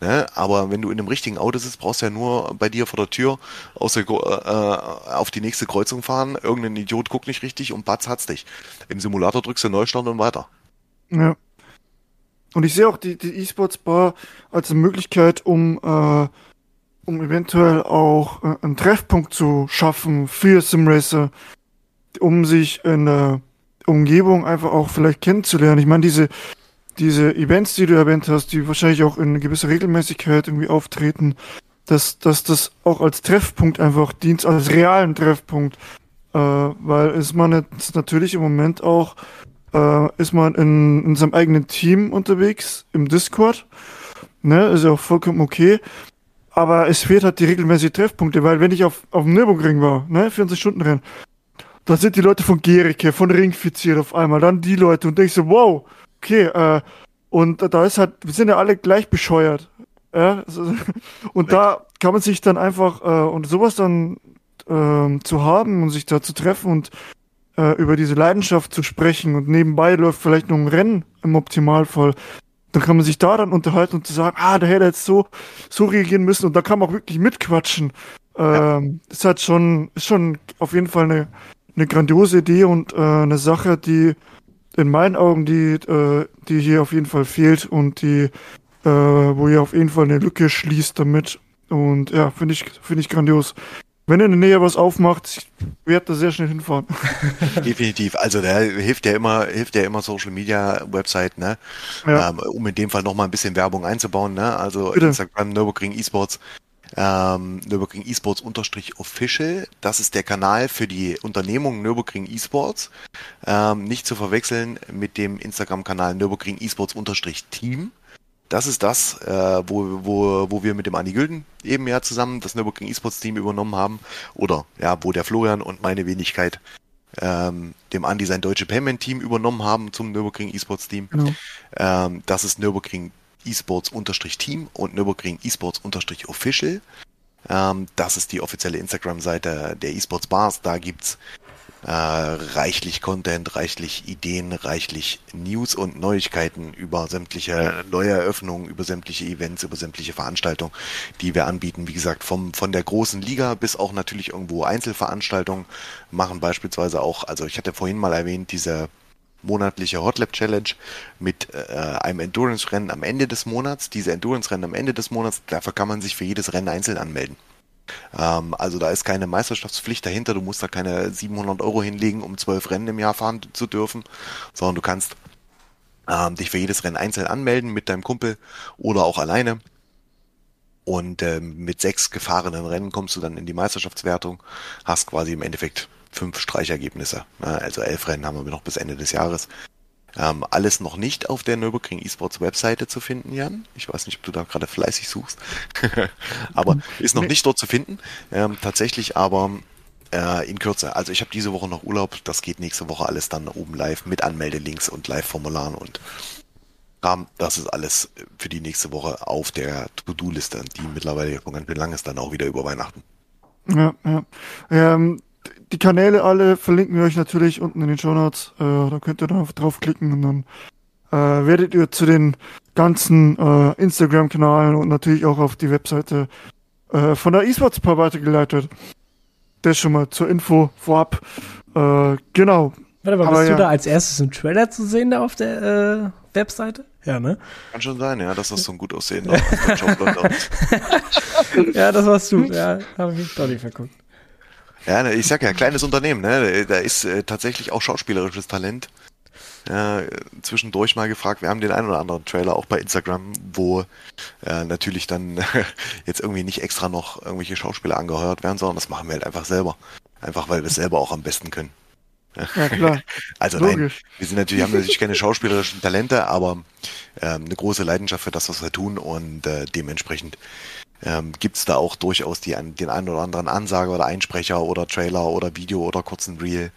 Ne? Aber wenn du in einem richtigen Auto sitzt, brauchst du ja nur bei dir vor der Tür aus der, äh, auf die nächste Kreuzung fahren. Irgendein Idiot guckt nicht richtig und batz hat's dich. Im Simulator drückst du Neustart und weiter. Ja. Und ich sehe auch die, die E-Sports Bar als eine Möglichkeit, um, äh, um eventuell auch äh, einen Treffpunkt zu schaffen für Simracer, um sich in äh, Umgebung einfach auch vielleicht kennenzulernen. Ich meine, diese, diese Events, die du erwähnt hast, die wahrscheinlich auch in gewisser Regelmäßigkeit irgendwie auftreten, dass, dass das auch als Treffpunkt einfach dient, als realen Treffpunkt. Äh, weil ist man jetzt natürlich im Moment auch, äh, ist man in, in seinem eigenen Team unterwegs, im Discord. Ne, ist ja auch vollkommen okay. Aber es fehlt halt die regelmäßigen Treffpunkte, weil wenn ich auf, auf dem Nürburgring war, ne, 24 Stunden Rennen, da sind die Leute von Gericke, von Ringfiziert auf einmal, dann die Leute und denkst so, wow, okay, äh, und da ist halt, wir sind ja alle gleich bescheuert. Ja, und da kann man sich dann einfach, äh, und sowas dann äh, zu haben und sich da zu treffen und äh, über diese Leidenschaft zu sprechen und nebenbei läuft vielleicht noch ein Rennen im Optimalfall, dann kann man sich da dann unterhalten und zu sagen, ah, da hätte er jetzt so, so reagieren müssen und da kann man auch wirklich mitquatschen. Ähm, ja. Ist halt schon, ist schon auf jeden Fall eine, eine grandiose Idee und äh, eine Sache, die in meinen Augen, die, äh, die hier auf jeden Fall fehlt und die, äh, wo ihr auf jeden Fall eine Lücke schließt damit. Und ja, finde ich, finde ich grandios. Wenn ihr in der Nähe was aufmacht, ich werde da sehr schnell hinfahren. Definitiv. Also da hilft ja immer, hilft ja immer Social Media Website, ne? Ja. Ähm, um in dem Fall nochmal ein bisschen Werbung einzubauen, ne? Also Bitte. Instagram, Nürburgring Esports, ähm, Nürburgring Esports unterstrich official. Das ist der Kanal für die Unternehmung Nürburgring Esports. Ähm, nicht zu verwechseln mit dem Instagram-Kanal Nürburgring Esports unterstrich Team. Das ist das, äh, wo, wo, wo wir mit dem Andi Gülden eben ja zusammen das Nürburgring Esports Team übernommen haben. Oder ja, wo der Florian und meine Wenigkeit ähm, dem Andi sein deutsche Payment Team übernommen haben zum Nürburgring Esports Team. Genau. Ähm, das ist Nürburgring Esports unterstrich Team und Nürburgring Esports unterstrich Official. Ähm, das ist die offizielle Instagram-Seite der Esports Bars. Da gibt's äh, reichlich Content, reichlich Ideen, reichlich News und Neuigkeiten über sämtliche neue Eröffnungen, über sämtliche Events, über sämtliche Veranstaltungen, die wir anbieten. Wie gesagt, vom, von der großen Liga bis auch natürlich irgendwo Einzelveranstaltungen machen beispielsweise auch, also ich hatte vorhin mal erwähnt, diese monatliche Hotlap Challenge mit äh, einem Endurance-Rennen am Ende des Monats. Diese Endurance-Rennen am Ende des Monats, dafür kann man sich für jedes Rennen einzeln anmelden. Ähm, also da ist keine Meisterschaftspflicht dahinter. Du musst da keine 700 Euro hinlegen, um zwölf Rennen im Jahr fahren zu dürfen, sondern du kannst ähm, dich für jedes Rennen einzeln anmelden mit deinem Kumpel oder auch alleine. Und ähm, mit sechs gefahrenen Rennen kommst du dann in die Meisterschaftswertung, hast quasi im Endeffekt fünf Streichergebnisse. Also elf Rennen haben wir noch bis Ende des Jahres. Ähm, alles noch nicht auf der Nürburgring Esports Webseite zu finden, Jan. Ich weiß nicht, ob du da gerade fleißig suchst. aber ist noch nee. nicht dort zu finden. Ähm, tatsächlich aber äh, in Kürze. Also ich habe diese Woche noch Urlaub. Das geht nächste Woche alles dann oben live mit Anmeldelinks und Live-Formularen und Kram. Das ist alles für die nächste Woche auf der To-Do-Liste, die mittlerweile schon ganz schön lang ist, dann auch wieder über Weihnachten. Ja, ja. Ähm, die Kanäle alle verlinken wir euch natürlich unten in den Show Notes. Äh, da könnt ihr dann draufklicken und dann äh, werdet ihr zu den ganzen äh, Instagram-Kanalen und natürlich auch auf die Webseite äh, von der eSports Paar weitergeleitet. Das schon mal zur Info vorab. Äh, genau. Warte mal, bist ja. du da als erstes im Trailer zu sehen da auf der äh, Webseite? Ja, ne? Kann schon sein, ja, dass das so ein gut aussehen Ja, das warst du. Ja, habe ich mich doch nicht verguckt. Ja, ne, ich sag ja, kleines Unternehmen, ne? Da ist äh, tatsächlich auch schauspielerisches Talent. Ja, zwischendurch mal gefragt, wir haben den einen oder anderen Trailer auch bei Instagram, wo äh, natürlich dann jetzt irgendwie nicht extra noch irgendwelche Schauspieler angeheuert werden, sondern das machen wir halt einfach selber. Einfach weil wir es selber auch am besten können. Ja, klar. Also Logisch. nein, wir sind natürlich, haben natürlich keine schauspielerischen Talente, aber ähm, eine große Leidenschaft für das, was wir tun und äh, dementsprechend ähm, gibt es da auch durchaus die, den einen oder anderen Ansager oder Einsprecher oder Trailer oder Video oder kurzen Reel,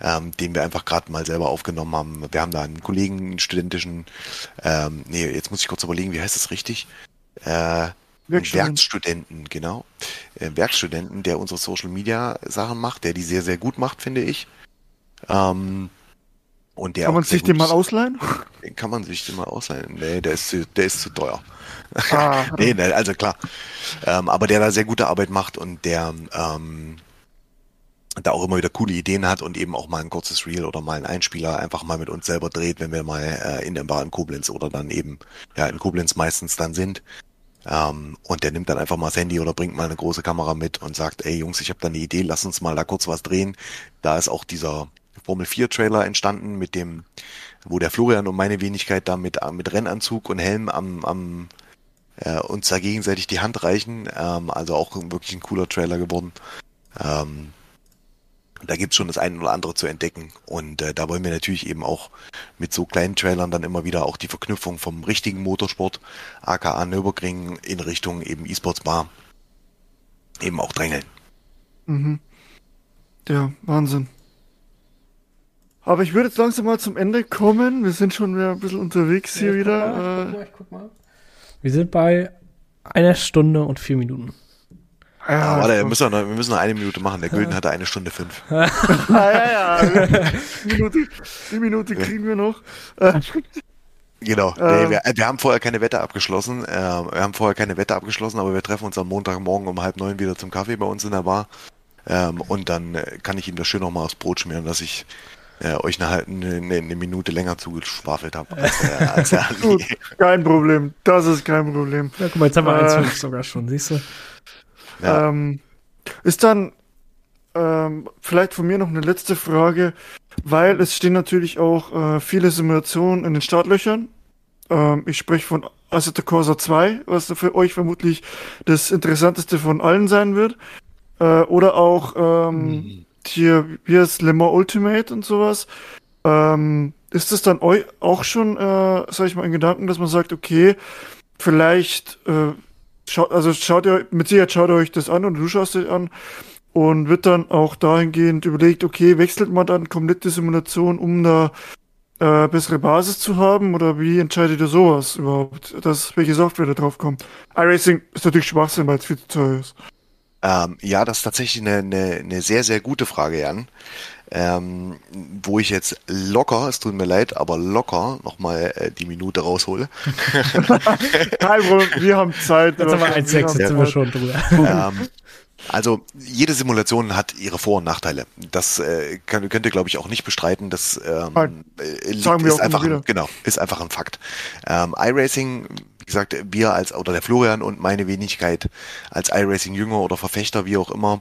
ähm, den wir einfach gerade mal selber aufgenommen haben. Wir haben da einen Kollegen, einen studentischen, ähm, nee, jetzt muss ich kurz überlegen, wie heißt das richtig? Äh, Werkstudenten. Werkstudenten, genau. Äh, Werkstudenten, der unsere Social Media Sachen macht, der die sehr, sehr gut macht, finde ich. Ähm, und der kann man sich den mal ausleihen? Den kann man sich den mal ausleihen. Nee, der ist zu, der ist zu teuer. Ah. nee, nee, also klar. Ähm, aber der da sehr gute Arbeit macht und der ähm, da auch immer wieder coole Ideen hat und eben auch mal ein kurzes Reel oder mal ein Einspieler einfach mal mit uns selber dreht, wenn wir mal äh, in der Bar in Koblenz oder dann eben ja in Koblenz meistens dann sind. Ähm, und der nimmt dann einfach mal das Handy oder bringt mal eine große Kamera mit und sagt, ey Jungs, ich habe da eine Idee, lass uns mal da kurz was drehen. Da ist auch dieser Formel 4 Trailer entstanden mit dem, wo der Florian und meine Wenigkeit da mit, mit Rennanzug und Helm am, am äh, uns da gegenseitig die Hand reichen. Ähm, also auch wirklich ein cooler Trailer geworden. Ähm, da gibt's schon das eine oder andere zu entdecken. Und äh, da wollen wir natürlich eben auch mit so kleinen Trailern dann immer wieder auch die Verknüpfung vom richtigen Motorsport, aka Nürburgring, in Richtung eben E-Sports Bar eben auch drängeln. Mhm. Ja, Wahnsinn. Aber ich würde jetzt langsam mal zum Ende kommen. Wir sind schon wieder ein bisschen unterwegs hier Ja, ich guck wieder. mal, ich guck Äh, mal, ich guck mal. Wir sind bei einer Stunde und vier Minuten. Ja, ja, warte, wir müssen, noch, wir müssen noch eine Minute machen. Der Gülden hatte eine Stunde fünf. Ah, ja, ja. Die Minute, die Minute kriegen wir noch. Äh, Genau. Ähm. Nee, wir, wir haben vorher keine Wette abgeschlossen. Äh, wir haben vorher keine Wette abgeschlossen, aber wir treffen uns am Montagmorgen um halb neun wieder zum Kaffee bei uns in der Bar. Ähm, und dann äh, kann ich Ihnen das schön nochmal aufs Brot schmieren, dass ich äh, euch eine, eine, eine Minute länger zugeschwafelt habe als, äh, als der Ali. gut, kein Problem. Das ist kein Problem. Ja, guck mal, jetzt haben wir Äh. 1,5 sogar schon, siehst du? Ja. Ähm, ist dann ähm, vielleicht von mir noch eine letzte Frage, weil es stehen natürlich auch äh, viele Simulationen in den Startlöchern. Ähm, ich spreche von Assetto Corsa 2, was für euch vermutlich das interessanteste von allen sein wird. Äh, oder auch ähm, hier, wie heißt Mans Ultimate und sowas. Ähm, ist es dann eu auch schon, äh, sag ich mal, in Gedanken, dass man sagt, okay, vielleicht, äh, schaut, also schaut ihr, mit Sicherheit schaut ihr euch das an und du schaust dir an und wird dann auch dahingehend überlegt, okay, wechselt man dann komplett die Simulation, um da äh, bessere Basis zu haben oder wie entscheidet ihr sowas überhaupt, dass welche Software da drauf kommt? iRacing ist natürlich Schwachsinn, weil es viel zu teuer ist. Ähm, ja, das ist tatsächlich eine, eine, eine sehr, sehr gute Frage, Jan. Ähm, wo ich jetzt locker, es tut mir leid, aber locker nochmal äh, die Minute raushole. Kein Problem, wir haben Zeit. Jetzt haben wir 1,6, jetzt sind wir schon drüber. ähm, also jede Simulation hat ihre Vor- und Nachteile. Das äh, kann, könnt ihr, glaube ich, auch nicht bestreiten. Das ähm, äh, liegt, ist einfach ein, genau ist einfach ein Fakt. Ähm, iRacing, gesagt, wir als oder der Florian und meine Wenigkeit als iRacing Jünger oder Verfechter, wie auch immer,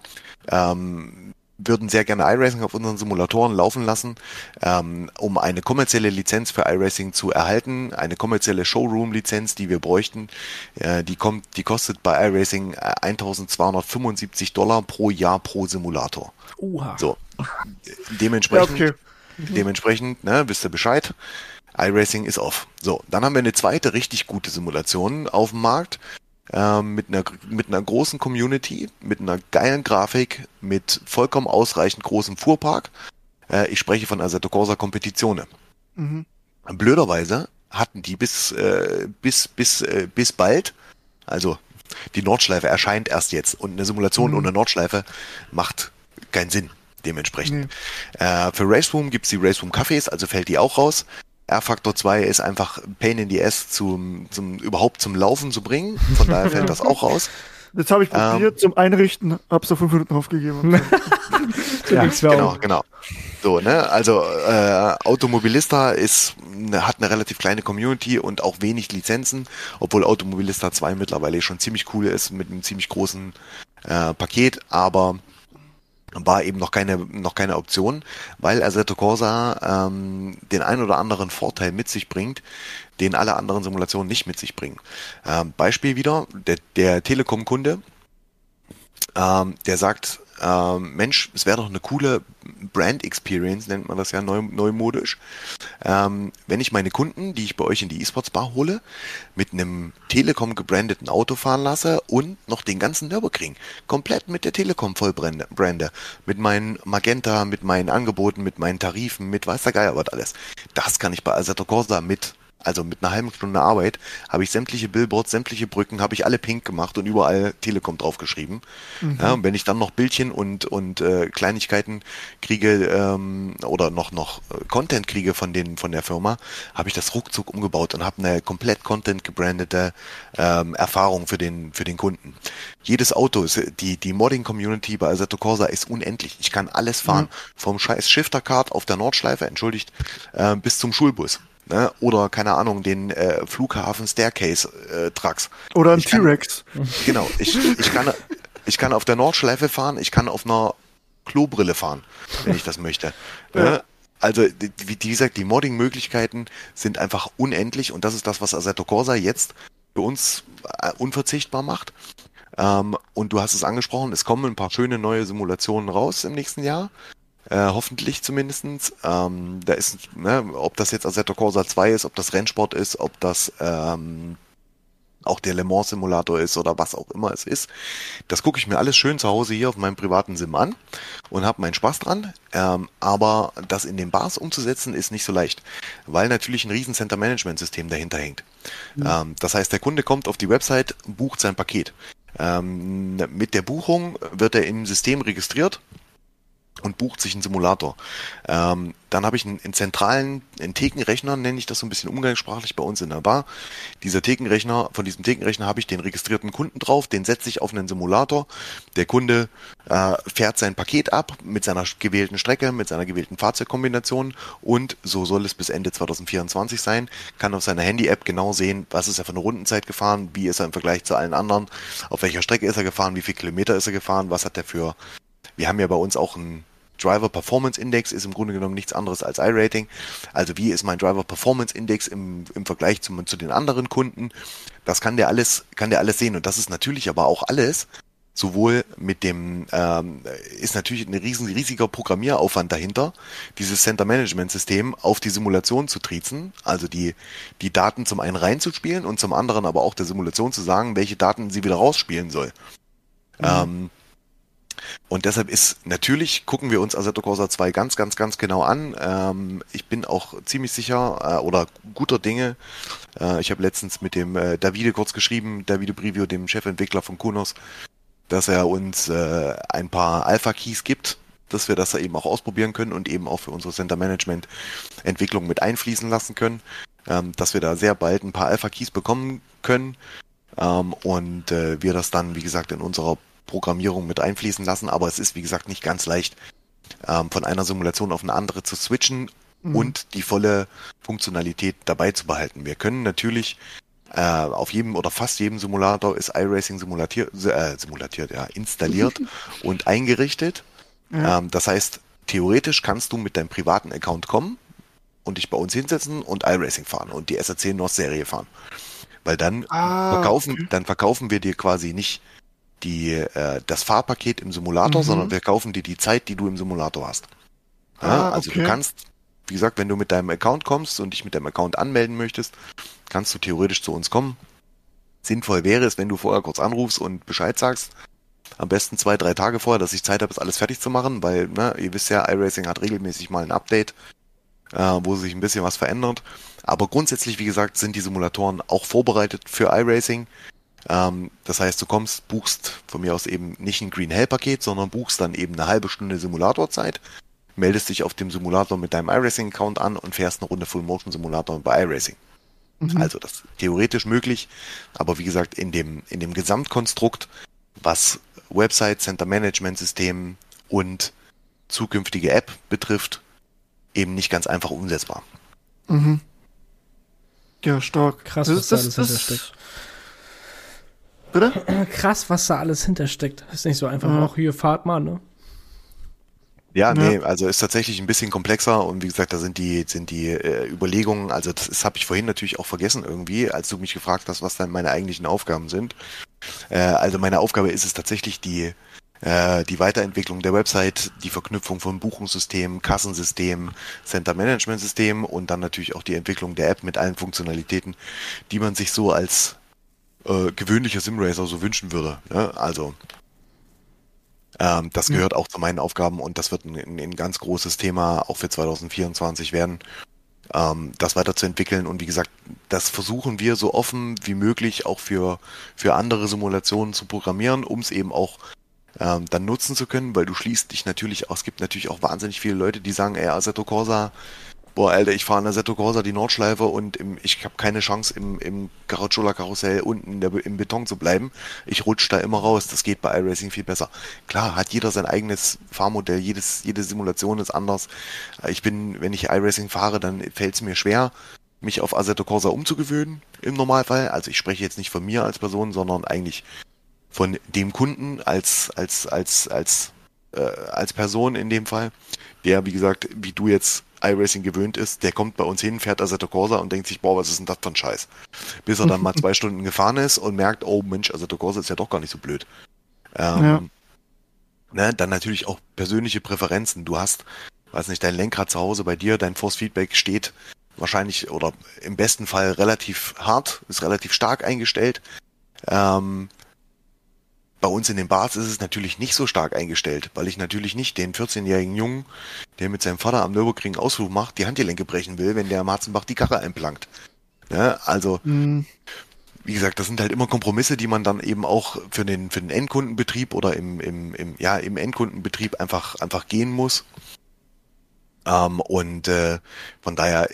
ähm, würden sehr gerne iRacing auf unseren Simulatoren laufen lassen, ähm, um eine kommerzielle Lizenz für iRacing zu erhalten, eine kommerzielle Showroom-Lizenz, die wir bräuchten. Äh, die kommt, die kostet bei iRacing äh, 1.275 Dollar pro Jahr pro Simulator. Uha. So, Ja, dementsprechend, okay. dementsprechend, ne, wisst ihr Bescheid. iRacing ist off. So, dann haben wir eine zweite richtig gute Simulation auf dem Markt ähm, mit einer mit einer großen Community, mit einer geilen Grafik, mit vollkommen ausreichend großem Fuhrpark. Äh, ich spreche von Assetto Corsa Competizione. Mhm. Blöderweise hatten die bis äh, bis bis äh, bis bald, also die Nordschleife erscheint erst jetzt und eine Simulation Mhm. ohne Nordschleife macht keinen Sinn. Dementsprechend. Nee. Äh, für Raceroom gibt's die Raceroom Cafés, also fällt die auch raus. R-Faktor 2 ist einfach Pain in the Ass zum, zum überhaupt zum Laufen zu bringen. Von daher fällt das auch raus. Jetzt habe ich Ähm. probiert zum Einrichten, hab's auf fünf Minuten aufgegeben. Ja, Genau, genau. So, ne, also äh, Automobilista ist ne, hat eine relativ kleine Community und auch wenig Lizenzen, obwohl Automobilista 2 mittlerweile schon ziemlich cool ist mit einem ziemlich großen äh, Paket, aber war eben noch keine noch keine Option, weil Assetto Corsa ähm, den ein oder anderen Vorteil mit sich bringt, den alle anderen Simulationen nicht mit sich bringen. Ähm, Beispiel wieder der, der Telekom-Kunde, ähm, der sagt, ähm, Mensch, es wäre doch eine coole Brand Experience, nennt man das ja neu, neumodisch, ähm, wenn ich meine Kunden, die ich bei euch in die E-Sports Bar hole, mit einem Telekom gebrandeten Auto fahren lasse und noch den ganzen Nürburgring komplett mit der Telekom vollbrande, brande, mit meinen Magenta, mit meinen Angeboten, mit meinen Tarifen, mit weiß der Geier was alles. Das kann ich bei Assetto Corsa mit also mit einer halben Stunde Arbeit habe ich sämtliche Billboards, sämtliche Brücken, habe ich alle pink gemacht und überall Telekom draufgeschrieben. Ja, und wenn ich dann noch Bildchen und und äh, Kleinigkeiten kriege ähm, oder noch noch äh, Content kriege von den von der Firma, habe ich das ruckzuck umgebaut und habe eine komplett Content gebrandete ähm, Erfahrung für den für den Kunden. Jedes Auto ist die die Modding Community bei Assetto Corsa ist unendlich. Ich kann alles fahren vom scheiß Shifter Card auf der Nordschleife, entschuldigt, äh, bis zum Schulbus. Ne? Oder, keine Ahnung, den äh, Flughafen Staircase äh, Trucks. Oder ein T-Rex. Genau, ich, ich, kann, ich kann auf der Nordschleife fahren, ich kann auf einer Klobrille fahren, wenn ich das möchte. Ja. Ne? Also, wie gesagt, die Modding-Möglichkeiten sind einfach unendlich und das ist das, was Assetto Corsa jetzt für uns äh, unverzichtbar macht. Ähm, und du hast es angesprochen, es kommen ein paar schöne neue Simulationen raus im nächsten Jahr. Äh, hoffentlich zumindestens. Ähm, da ist, ne, ob das jetzt Assetto Corsa 2 ist, ob das Rennsport ist, ob das ähm, auch der Le Mans Simulator ist oder was auch immer es ist. Das gucke ich mir alles schön zu Hause hier auf meinem privaten Sim an und habe meinen Spaß dran. Ähm, aber das in den Bars umzusetzen ist nicht so leicht, weil natürlich ein riesen Center Management System dahinter hängt. Mhm. Ähm, das heißt, der Kunde kommt auf die Website, bucht sein Paket. Ähm, mit der Buchung wird er im System registriert und bucht sich einen Simulator. Ähm, dann habe ich einen, einen zentralen einen Thekenrechner, nenne ich das so ein bisschen umgangssprachlich bei uns in der Bar. Dieser Thekenrechner, von diesem Thekenrechner habe ich den registrierten Kunden drauf, den setze ich auf einen Simulator. Der Kunde äh, fährt sein Paket ab mit seiner gewählten Strecke, mit seiner gewählten Fahrzeugkombination und so soll es bis Ende 2024 sein, kann auf seiner Handy-App genau sehen, was ist er für eine Rundenzeit gefahren, wie ist er im Vergleich zu allen anderen, auf welcher Strecke ist er gefahren, wie viele Kilometer ist er gefahren, was hat er für wir haben ja bei uns auch ein Driver Performance Index ist im Grunde genommen nichts anderes als iRating. Also wie ist mein Driver Performance Index im, im Vergleich zu, zu den anderen Kunden? Das kann der alles, kann der alles sehen. Und das ist natürlich aber auch alles, sowohl mit dem, ähm, ist natürlich ein riesen, riesiger Programmieraufwand dahinter, dieses Center Management System auf die Simulation zu triezen, also die, die Daten zum einen reinzuspielen und zum anderen aber auch der Simulation zu sagen, welche Daten sie wieder rausspielen soll. Mhm. Ähm, und deshalb ist natürlich, gucken wir uns Assetto Corsa 2 ganz, ganz, ganz genau an. Ähm, ich bin auch ziemlich sicher äh, oder guter Dinge. Äh, ich habe letztens mit dem äh, Davide kurz geschrieben, Davide Brivio, dem Chefentwickler von Kunos, dass er uns äh, ein paar Alpha-Keys gibt, dass wir das eben auch ausprobieren können und eben auch für unsere Center Management Entwicklung mit einfließen lassen können. Ähm, dass wir da sehr bald ein paar Alpha-Keys bekommen können. Ähm, und äh, wir das dann, wie gesagt, in unserer Programmierung mit einfließen lassen, aber es ist, wie gesagt, nicht ganz leicht, ähm, von einer Simulation auf eine andere zu switchen mhm. und die volle Funktionalität dabei zu behalten. Wir können natürlich äh, auf jedem oder fast jedem Simulator ist iRacing simulatiert, äh, simulatiert, ja, installiert und eingerichtet. Ja. Ähm, das heißt, theoretisch kannst du mit deinem privaten Account kommen und dich bei uns hinsetzen und iRacing fahren und die SRC North Serie fahren. Weil dann ah, verkaufen, okay. dann verkaufen wir dir quasi nicht die, äh, das Fahrpaket im Simulator, mhm. sondern wir kaufen dir die Zeit, die du im Simulator hast. Ja, ah, also okay. du kannst, wie gesagt, wenn du mit deinem Account kommst und dich mit deinem Account anmelden möchtest, kannst du theoretisch zu uns kommen. Sinnvoll wäre es, wenn du vorher kurz anrufst und Bescheid sagst. Am besten zwei, drei Tage vorher, dass ich Zeit habe, das alles fertig zu machen, weil, ne, ihr wisst ja, iRacing hat regelmäßig mal ein Update, äh, wo sich ein bisschen was verändert. Aber grundsätzlich, wie gesagt, sind die Simulatoren auch vorbereitet für iRacing. Ähm, das heißt, du kommst, buchst von mir aus eben nicht ein Green Hell Paket, sondern buchst dann eben eine halbe Stunde Simulatorzeit, meldest dich auf dem Simulator mit deinem iRacing Account an und fährst eine Runde Full Motion Simulator bei iRacing. Mhm. Also das ist theoretisch möglich, aber wie gesagt, in dem, in dem Gesamtkonstrukt, was Website, Center Management System und zukünftige App betrifft, eben nicht ganz einfach umsetzbar. Mhm. Ja, stark. Krass, das, was das, da alles das, Bitte? Krass, was da alles hintersteckt. Ist nicht so einfach, mhm. auch hier fahrt mal, ne? Ja, nee, ja. also ist tatsächlich ein bisschen komplexer und wie gesagt, da sind die, sind die äh, Überlegungen, also das, das habe ich vorhin natürlich auch vergessen irgendwie, als du mich gefragt hast, was dann meine eigentlichen Aufgaben sind. Äh, also meine Aufgabe ist es tatsächlich die, äh, die Weiterentwicklung der Website, die Verknüpfung von Buchungssystem, Kassensystem, Center Management System und dann natürlich auch die Entwicklung der App mit allen Funktionalitäten, die man sich so als äh, gewöhnlicher Simracer so wünschen würde. Ne? Also ähm, das gehört ja. auch zu meinen Aufgaben und das wird ein, ein, ganz großes Thema auch für 2024 werden, ähm, das weiterzuentwickeln. Und wie gesagt, das versuchen wir so offen wie möglich auch für, für andere Simulationen zu programmieren, um es eben auch ähm, dann nutzen zu können, weil du schließt dich natürlich auch, es gibt natürlich auch wahnsinnig viele Leute, die sagen, ey, Assetto Corsa boah, Alter, ich fahre in der Seto Corsa die Nordschleife und im, ich habe keine Chance im, im Garagiola Karussell unten der, im Beton zu bleiben. Ich rutsche da immer raus. Das geht bei iRacing viel besser. Klar, hat jeder sein eigenes Fahrmodell, jedes, jede Simulation ist anders. Ich bin, wenn ich iRacing fahre, dann fällt es mir schwer, mich auf Assetto Corsa umzugewöhnen im Normalfall. Also ich spreche jetzt nicht von mir als Person, sondern eigentlich von dem Kunden als, als, als, als, äh, als Person in dem Fall, der, wie gesagt, wie du jetzt iRacing gewöhnt ist, der kommt bei uns hin, fährt Assetto Corsa und denkt sich, boah, was ist denn das für ein Scheiß? Bis er dann mal zwei Stunden gefahren ist und merkt, oh Mensch, Assetto Corsa ist ja doch gar nicht so blöd. Ähm, ja. Ne, dann natürlich auch persönliche Präferenzen. Du hast, weiß nicht, dein Lenkrad zu Hause bei dir, dein Force Feedback steht wahrscheinlich oder im besten Fall relativ hart, ist relativ stark eingestellt. Ähm, bei uns in den Bars ist es natürlich nicht so stark eingestellt, weil ich natürlich nicht den 14-jährigen Jungen, der mit seinem Vater am Nürburgring Ausflug macht, die Handgelenke brechen will, wenn der Marzenbach die Karre einplankt. Ja, also, mhm. wie gesagt, das sind halt immer Kompromisse, die man dann eben auch für den, für den Endkundenbetrieb oder im, im, im, ja, im Endkundenbetrieb einfach, einfach gehen muss. Ähm, und äh, von daher,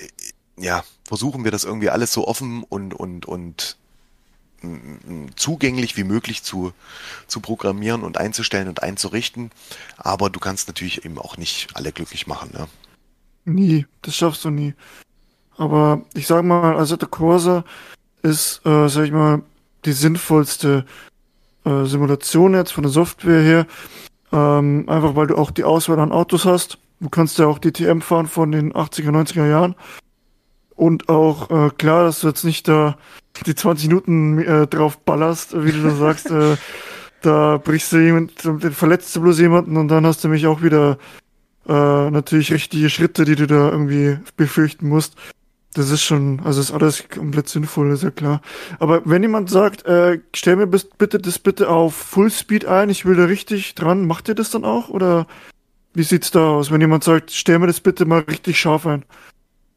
ja, versuchen wir das irgendwie alles so offen und, und, und zugänglich wie möglich zu, zu programmieren und einzustellen und einzurichten. Aber du kannst natürlich eben auch nicht alle glücklich machen. Ne? Nie, das schaffst du nie. Aber ich sag mal, Assetto Corsa ist, äh, sag ich mal, die sinnvollste äh, Simulation jetzt von der Software her. Ähm, einfach weil du auch die Auswahl an Autos hast. Du kannst ja auch die TM fahren von den 80er, 90er Jahren. Und auch äh, klar, dass du jetzt nicht da die 20 Minuten äh, drauf ballerst, wie du da sagst, äh, da brichst du jemand, verletzt du bloß jemanden und dann hast du mich auch wieder äh, natürlich richtige Schritte, die du da irgendwie befürchten musst. Das ist schon, also ist alles komplett sinnvoll, ist ja klar. Aber wenn jemand sagt, äh, stell mir bitte das bitte auf Fullspeed ein, ich will da richtig dran, macht ihr das dann auch? Oder wie sieht's da aus, wenn jemand sagt, stell mir das bitte mal richtig scharf ein?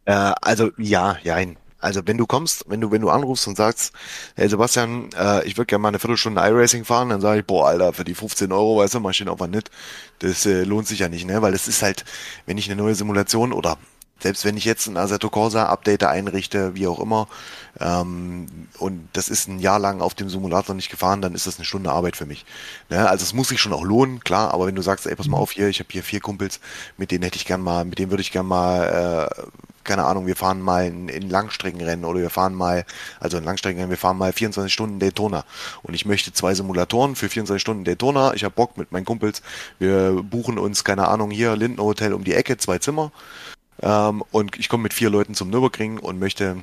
Äh, also ja, jein. Also wenn du kommst, wenn du, wenn du anrufst und sagst, hey Sebastian, äh, ich würde gerne mal eine Viertelstunde iRacing fahren, dann sage ich, boah, Alter, für die 15 Euro, weißt du, mach ich den Aufwand nicht. Das äh, lohnt sich ja nicht, ne? Weil es ist halt, wenn ich eine neue Simulation oder selbst wenn ich jetzt ein Assetto Corsa Update einrichte, wie auch immer, ähm, und das ist ein Jahr lang auf dem Simulator nicht gefahren, dann ist das eine Stunde Arbeit für mich. Ne? Also es muss sich schon auch lohnen, klar, aber wenn du sagst, ey, pass mal auf hier, ich habe hier vier Kumpels, mit denen hätte ich gern mal, mit denen würde ich gern mal, äh, keine Ahnung, wir fahren mal in, in Langstreckenrennen oder wir fahren mal, also in Langstreckenrennen, wir fahren mal 24 Stunden Daytona und ich möchte zwei Simulatoren für 24 Stunden Daytona, ich habe Bock mit meinen Kumpels, wir buchen uns, keine Ahnung, hier Linden Hotel um die Ecke, zwei Zimmer, ähm, und ich komme mit vier Leuten zum Nürburgring und möchte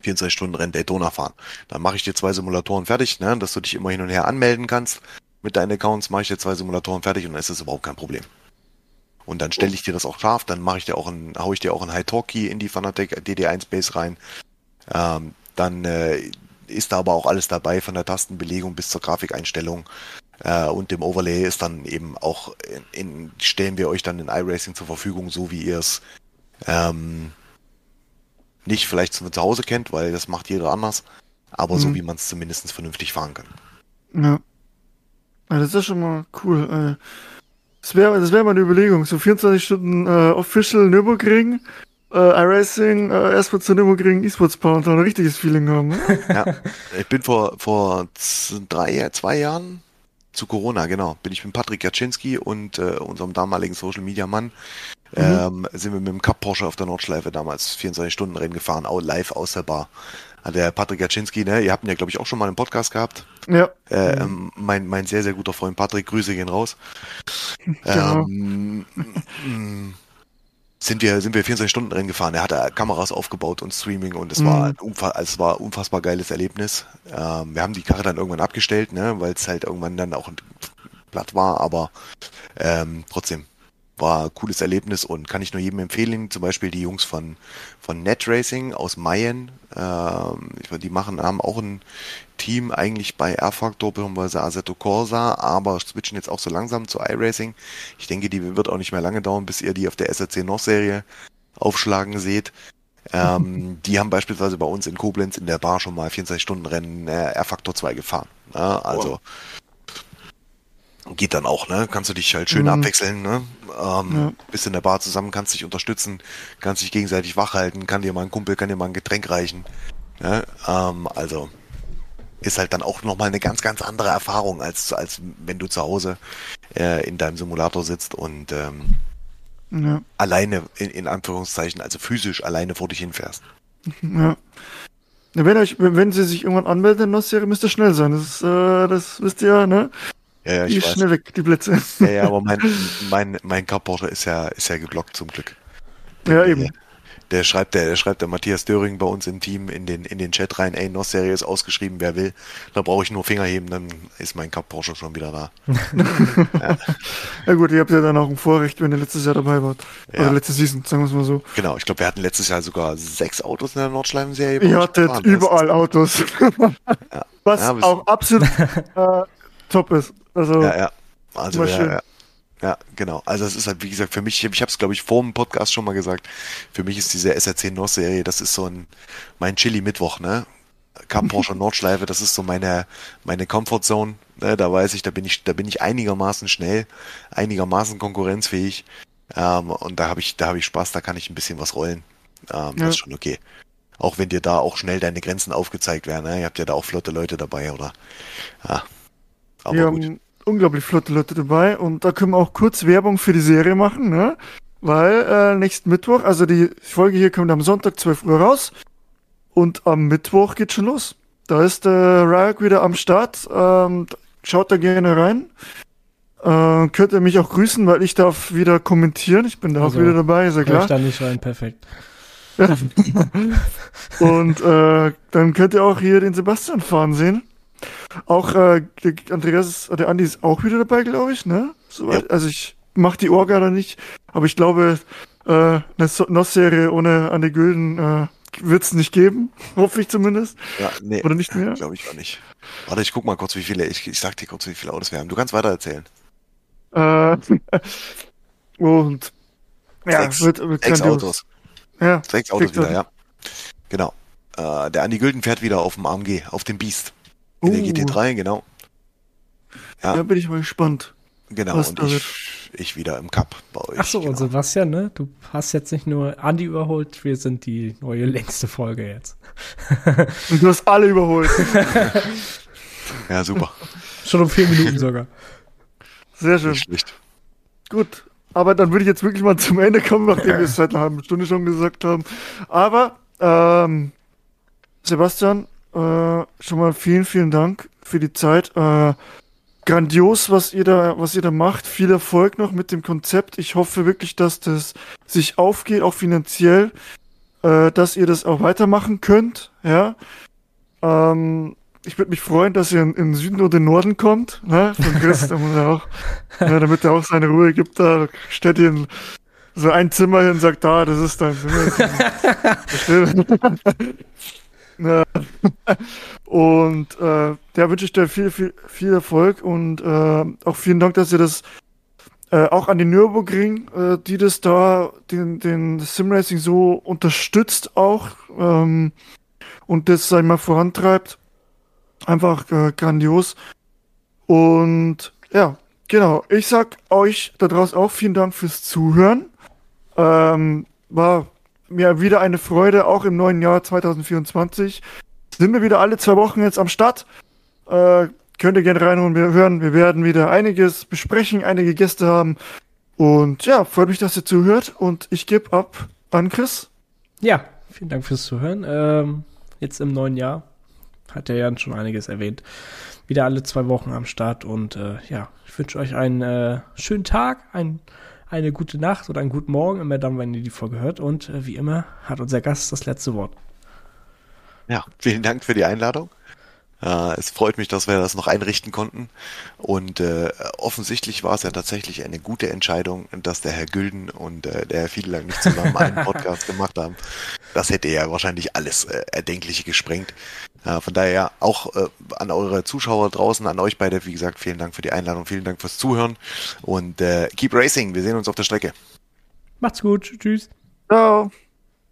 24 Stunden Rennen Daytona fahren. Dann mache ich dir zwei Simulatoren fertig, ne, dass du dich immer hin und her anmelden kannst. Mit deinen Accounts mache ich dir zwei Simulatoren fertig und dann ist das überhaupt kein Problem. Und dann stelle ich dir das auch scharf, dann mache ich dir auch ein, hau ich dir auch ein High Talk Key in die Fanatec DD1 Base rein. Ähm, dann äh, ist da aber auch alles dabei, von der Tastenbelegung bis zur Grafikeinstellung. Äh, und dem Overlay ist dann eben auch in, in, stellen wir euch dann in iRacing zur Verfügung, so wie ihr es ähm, nicht vielleicht zu Hause kennt, weil das macht jeder anders, aber mhm. so wie man es zumindest vernünftig fahren kann. Ja. ja. Das ist ja schon mal cool. Äh, das wäre das wär mal eine Überlegung. So 24 Stunden äh, Official Nürburgring, äh, iRacing, äh, erstmal zu Nürburgring E-Sports Power und dann ein richtiges Feeling haben. Ne? Ja, ich bin vor, vor drei, zwei Jahren zu Corona, genau. Bin ich mit Patrick Jaczynski und äh, unserem damaligen Social Media Mann mhm. ähm, sind wir mit dem Cup Porsche auf der Nordschleife damals 24 Stunden Rennen gefahren, auch live aus der Bar. Der Patrick Jaczynski, ne, ihr habt ihn ja, glaube ich, auch schon mal im Podcast gehabt. Ja. Äh, ähm, mein, mein sehr, sehr guter Freund Patrick, Grüße gehen raus. Genau. Ähm, sind wir, sind wir 24 Stunden Rennen gefahren. Er hatte Kameras aufgebaut und Streaming und es mhm. war ein es war unfassbar geiles Erlebnis. Ähm, wir haben die Karre dann irgendwann abgestellt, ne, weil es halt irgendwann dann auch platt war, aber ähm, trotzdem war ein cooles Erlebnis und kann ich nur jedem empfehlen. Zum Beispiel die Jungs von, von Net Racing aus Mayen. Ähm, die machen, haben auch ein Team eigentlich bei R-Factor bzw. Assetto Corsa, aber switchen jetzt auch so langsam zu iRacing. Ich denke, die wird auch nicht mehr lange dauern, bis ihr die auf der SRC North Serie aufschlagen seht. Ähm, die haben beispielsweise bei uns in Koblenz in der Bar schon mal 24 Stunden Rennen äh, R-Factor 2 gefahren. Ne? Also wow geht dann auch, ne? Kannst du dich halt schön mhm. abwechseln, ne? Ähm, ja. Bist in der Bar zusammen, kannst dich unterstützen, kannst dich gegenseitig wach halten, kann dir mal ein Kumpel, kann dir mal ein Getränk reichen. Ne? Ähm, also ist halt dann auch nochmal eine ganz, ganz andere Erfahrung, als, als wenn du zu Hause äh, in deinem Simulator sitzt und ähm, ja. alleine, in, in Anführungszeichen, also physisch alleine vor dich hinfährst. Ja. Wenn, euch, wenn sie sich irgendwann anmelden in der Serie, müsst ihr schnell sein. Das, äh, das wisst ihr ja, ne? Ja, ja, ich die weiß. schnell weg, die Blitze. Ja, ja, aber mein, mein, mein Carporter ist ja, ist ja geblockt zum Glück. Ja, eben. Der schreibt der, der schreibt der Matthias Döring bei uns im Team in den in den Chat rein, ey, NOS-Serie ist ausgeschrieben, wer will. Da brauche ich nur Finger heben, dann ist mein Cup Porsche schon wieder da. ja. ja gut, ihr habt ja dann auch ein Vorrecht, wenn ihr letztes Jahr dabei wart. Ja. Oder letztes Season, sagen wir es mal so. Genau, ich glaube, wir hatten letztes Jahr sogar sechs Autos in der Nordschleifen-Serie. Ihr hattet überall Autos. ja. Was auch absolut äh, top ist. Also, ja, ja. Also, ja, ja. Ja, genau. Also es ist halt, wie gesagt, für mich, ich habe es, glaube ich, vor dem Podcast schon mal gesagt, für mich ist diese SRC Nord-Serie, das ist so ein mein Chili-Mittwoch, ne? Cup Porsche Nordschleife, das ist so meine, meine Comfortzone. Ne? Da weiß ich, da bin ich, da bin ich einigermaßen schnell, einigermaßen konkurrenzfähig. Ähm, und da habe ich, da habe ich Spaß, da kann ich ein bisschen was rollen. Ähm, ja. Das ist schon okay. Auch wenn dir da auch schnell deine Grenzen aufgezeigt werden. Ne? Ihr habt ja da auch flotte Leute dabei, oder? Ja. Aber wir gut. haben unglaublich flotte Leute dabei und da können wir auch kurz Werbung für die Serie machen, ne? Weil äh, nächsten Mittwoch, also die Folge hier kommt am Sonntag 12 Uhr raus und am Mittwoch geht schon los. Da ist der äh, Ryok wieder am Start. Ähm, schaut da gerne rein. Äh, könnt ihr mich auch grüßen, weil ich darf wieder kommentieren. Ich bin da also, auch wieder dabei, ist ja klar. Ich da nicht rein, perfekt. und äh, dann könnt ihr auch hier den Sebastian fahren sehen. Auch äh, der Andreas, der Andi ist auch wieder dabei, glaube ich, ne? Soweit, ja. Also ich mache die Orga da nicht, aber ich glaube, äh, eine NOS-Serie ohne Andi Gülden äh, wird es nicht geben, hoffe ich zumindest. Ja, nee. Oder nicht mehr? Glaube ich auch nicht. Warte, ich guck mal kurz, wie viele, ich, ich sag dir kurz, wie viele Autos wir haben. Du kannst weiter erzählen. Äh, und ja, sechs, wird, wird sechs Autos. Ja, sechs Autos wieder, ja. Genau. Äh, der Andi Gülden fährt wieder auf dem AMG, auf dem Beast. In der GT3, genau. Ja. Da bin ich mal gespannt. Genau, und ich, ich, wieder im Cup bei euch. Achso, genau. und Sebastian, ne? Du hast jetzt nicht nur Andi überholt, wir sind die neue längste Folge jetzt. und du hast alle überholt. ja, super. Schon um vier Minuten sogar. Sehr schön. Nicht Gut, aber dann würde ich jetzt wirklich mal zum Ende kommen, nachdem wir es seit einer halben Stunde schon gesagt haben. Aber, ähm, Sebastian, äh, schon mal vielen, vielen Dank für die Zeit. Äh, grandios, was ihr da, was ihr da macht. Viel Erfolg noch mit dem Konzept. Ich hoffe wirklich, dass das sich aufgeht, auch finanziell, äh, dass ihr das auch weitermachen könnt. Ja. Ähm, ich würde mich freuen, dass ihr in, in Süden oder Norden kommt, ne? Von Chris, da muss er auch, ne, damit er auch seine Ruhe gibt, da stellt ihr so ein Zimmer hin und sagt, da, das ist dein Zimmer. und äh, da wünsche ich dir viel, viel, viel Erfolg und äh, auch vielen Dank, dass ihr das äh, auch an die Nürburgring, äh, die das da, den, den Simracing so unterstützt auch ähm, und das, sag ich mal, vorantreibt. Einfach äh, grandios. Und ja, genau. Ich sag euch da draußen auch vielen Dank fürs Zuhören. Ähm, war mir wieder eine Freude, auch im neuen Jahr 2024. Sind wir wieder alle zwei Wochen jetzt am Start. Äh, könnt ihr gerne reinholen, wir hören. Wir werden wieder einiges besprechen, einige Gäste haben. Und ja, freut mich, dass ihr zuhört. Und ich gebe ab an Chris. Ja, vielen Dank fürs Zuhören. Ähm, jetzt im neuen Jahr hat der Jan schon einiges erwähnt. Wieder alle zwei Wochen am Start. Und äh, ja, ich wünsche euch einen äh, schönen Tag, einen eine gute Nacht oder einen guten Morgen, immer dann, wenn ihr die Folge hört. Und äh, wie immer hat unser Gast das letzte Wort. Ja, vielen Dank für die Einladung. Äh, es freut mich, dass wir das noch einrichten konnten. Und äh, offensichtlich war es ja tatsächlich eine gute Entscheidung, dass der Herr Gülden und äh, der Herr Fiedelang nicht zusammen einen Podcast gemacht haben. Das hätte ja wahrscheinlich alles äh, Erdenkliche gesprengt. Äh, von daher auch äh, an eure Zuschauer draußen, an euch beide, wie gesagt, vielen Dank für die Einladung, vielen Dank fürs Zuhören und äh, keep racing. Wir sehen uns auf der Strecke. Macht's gut. Tschüss. Ciao.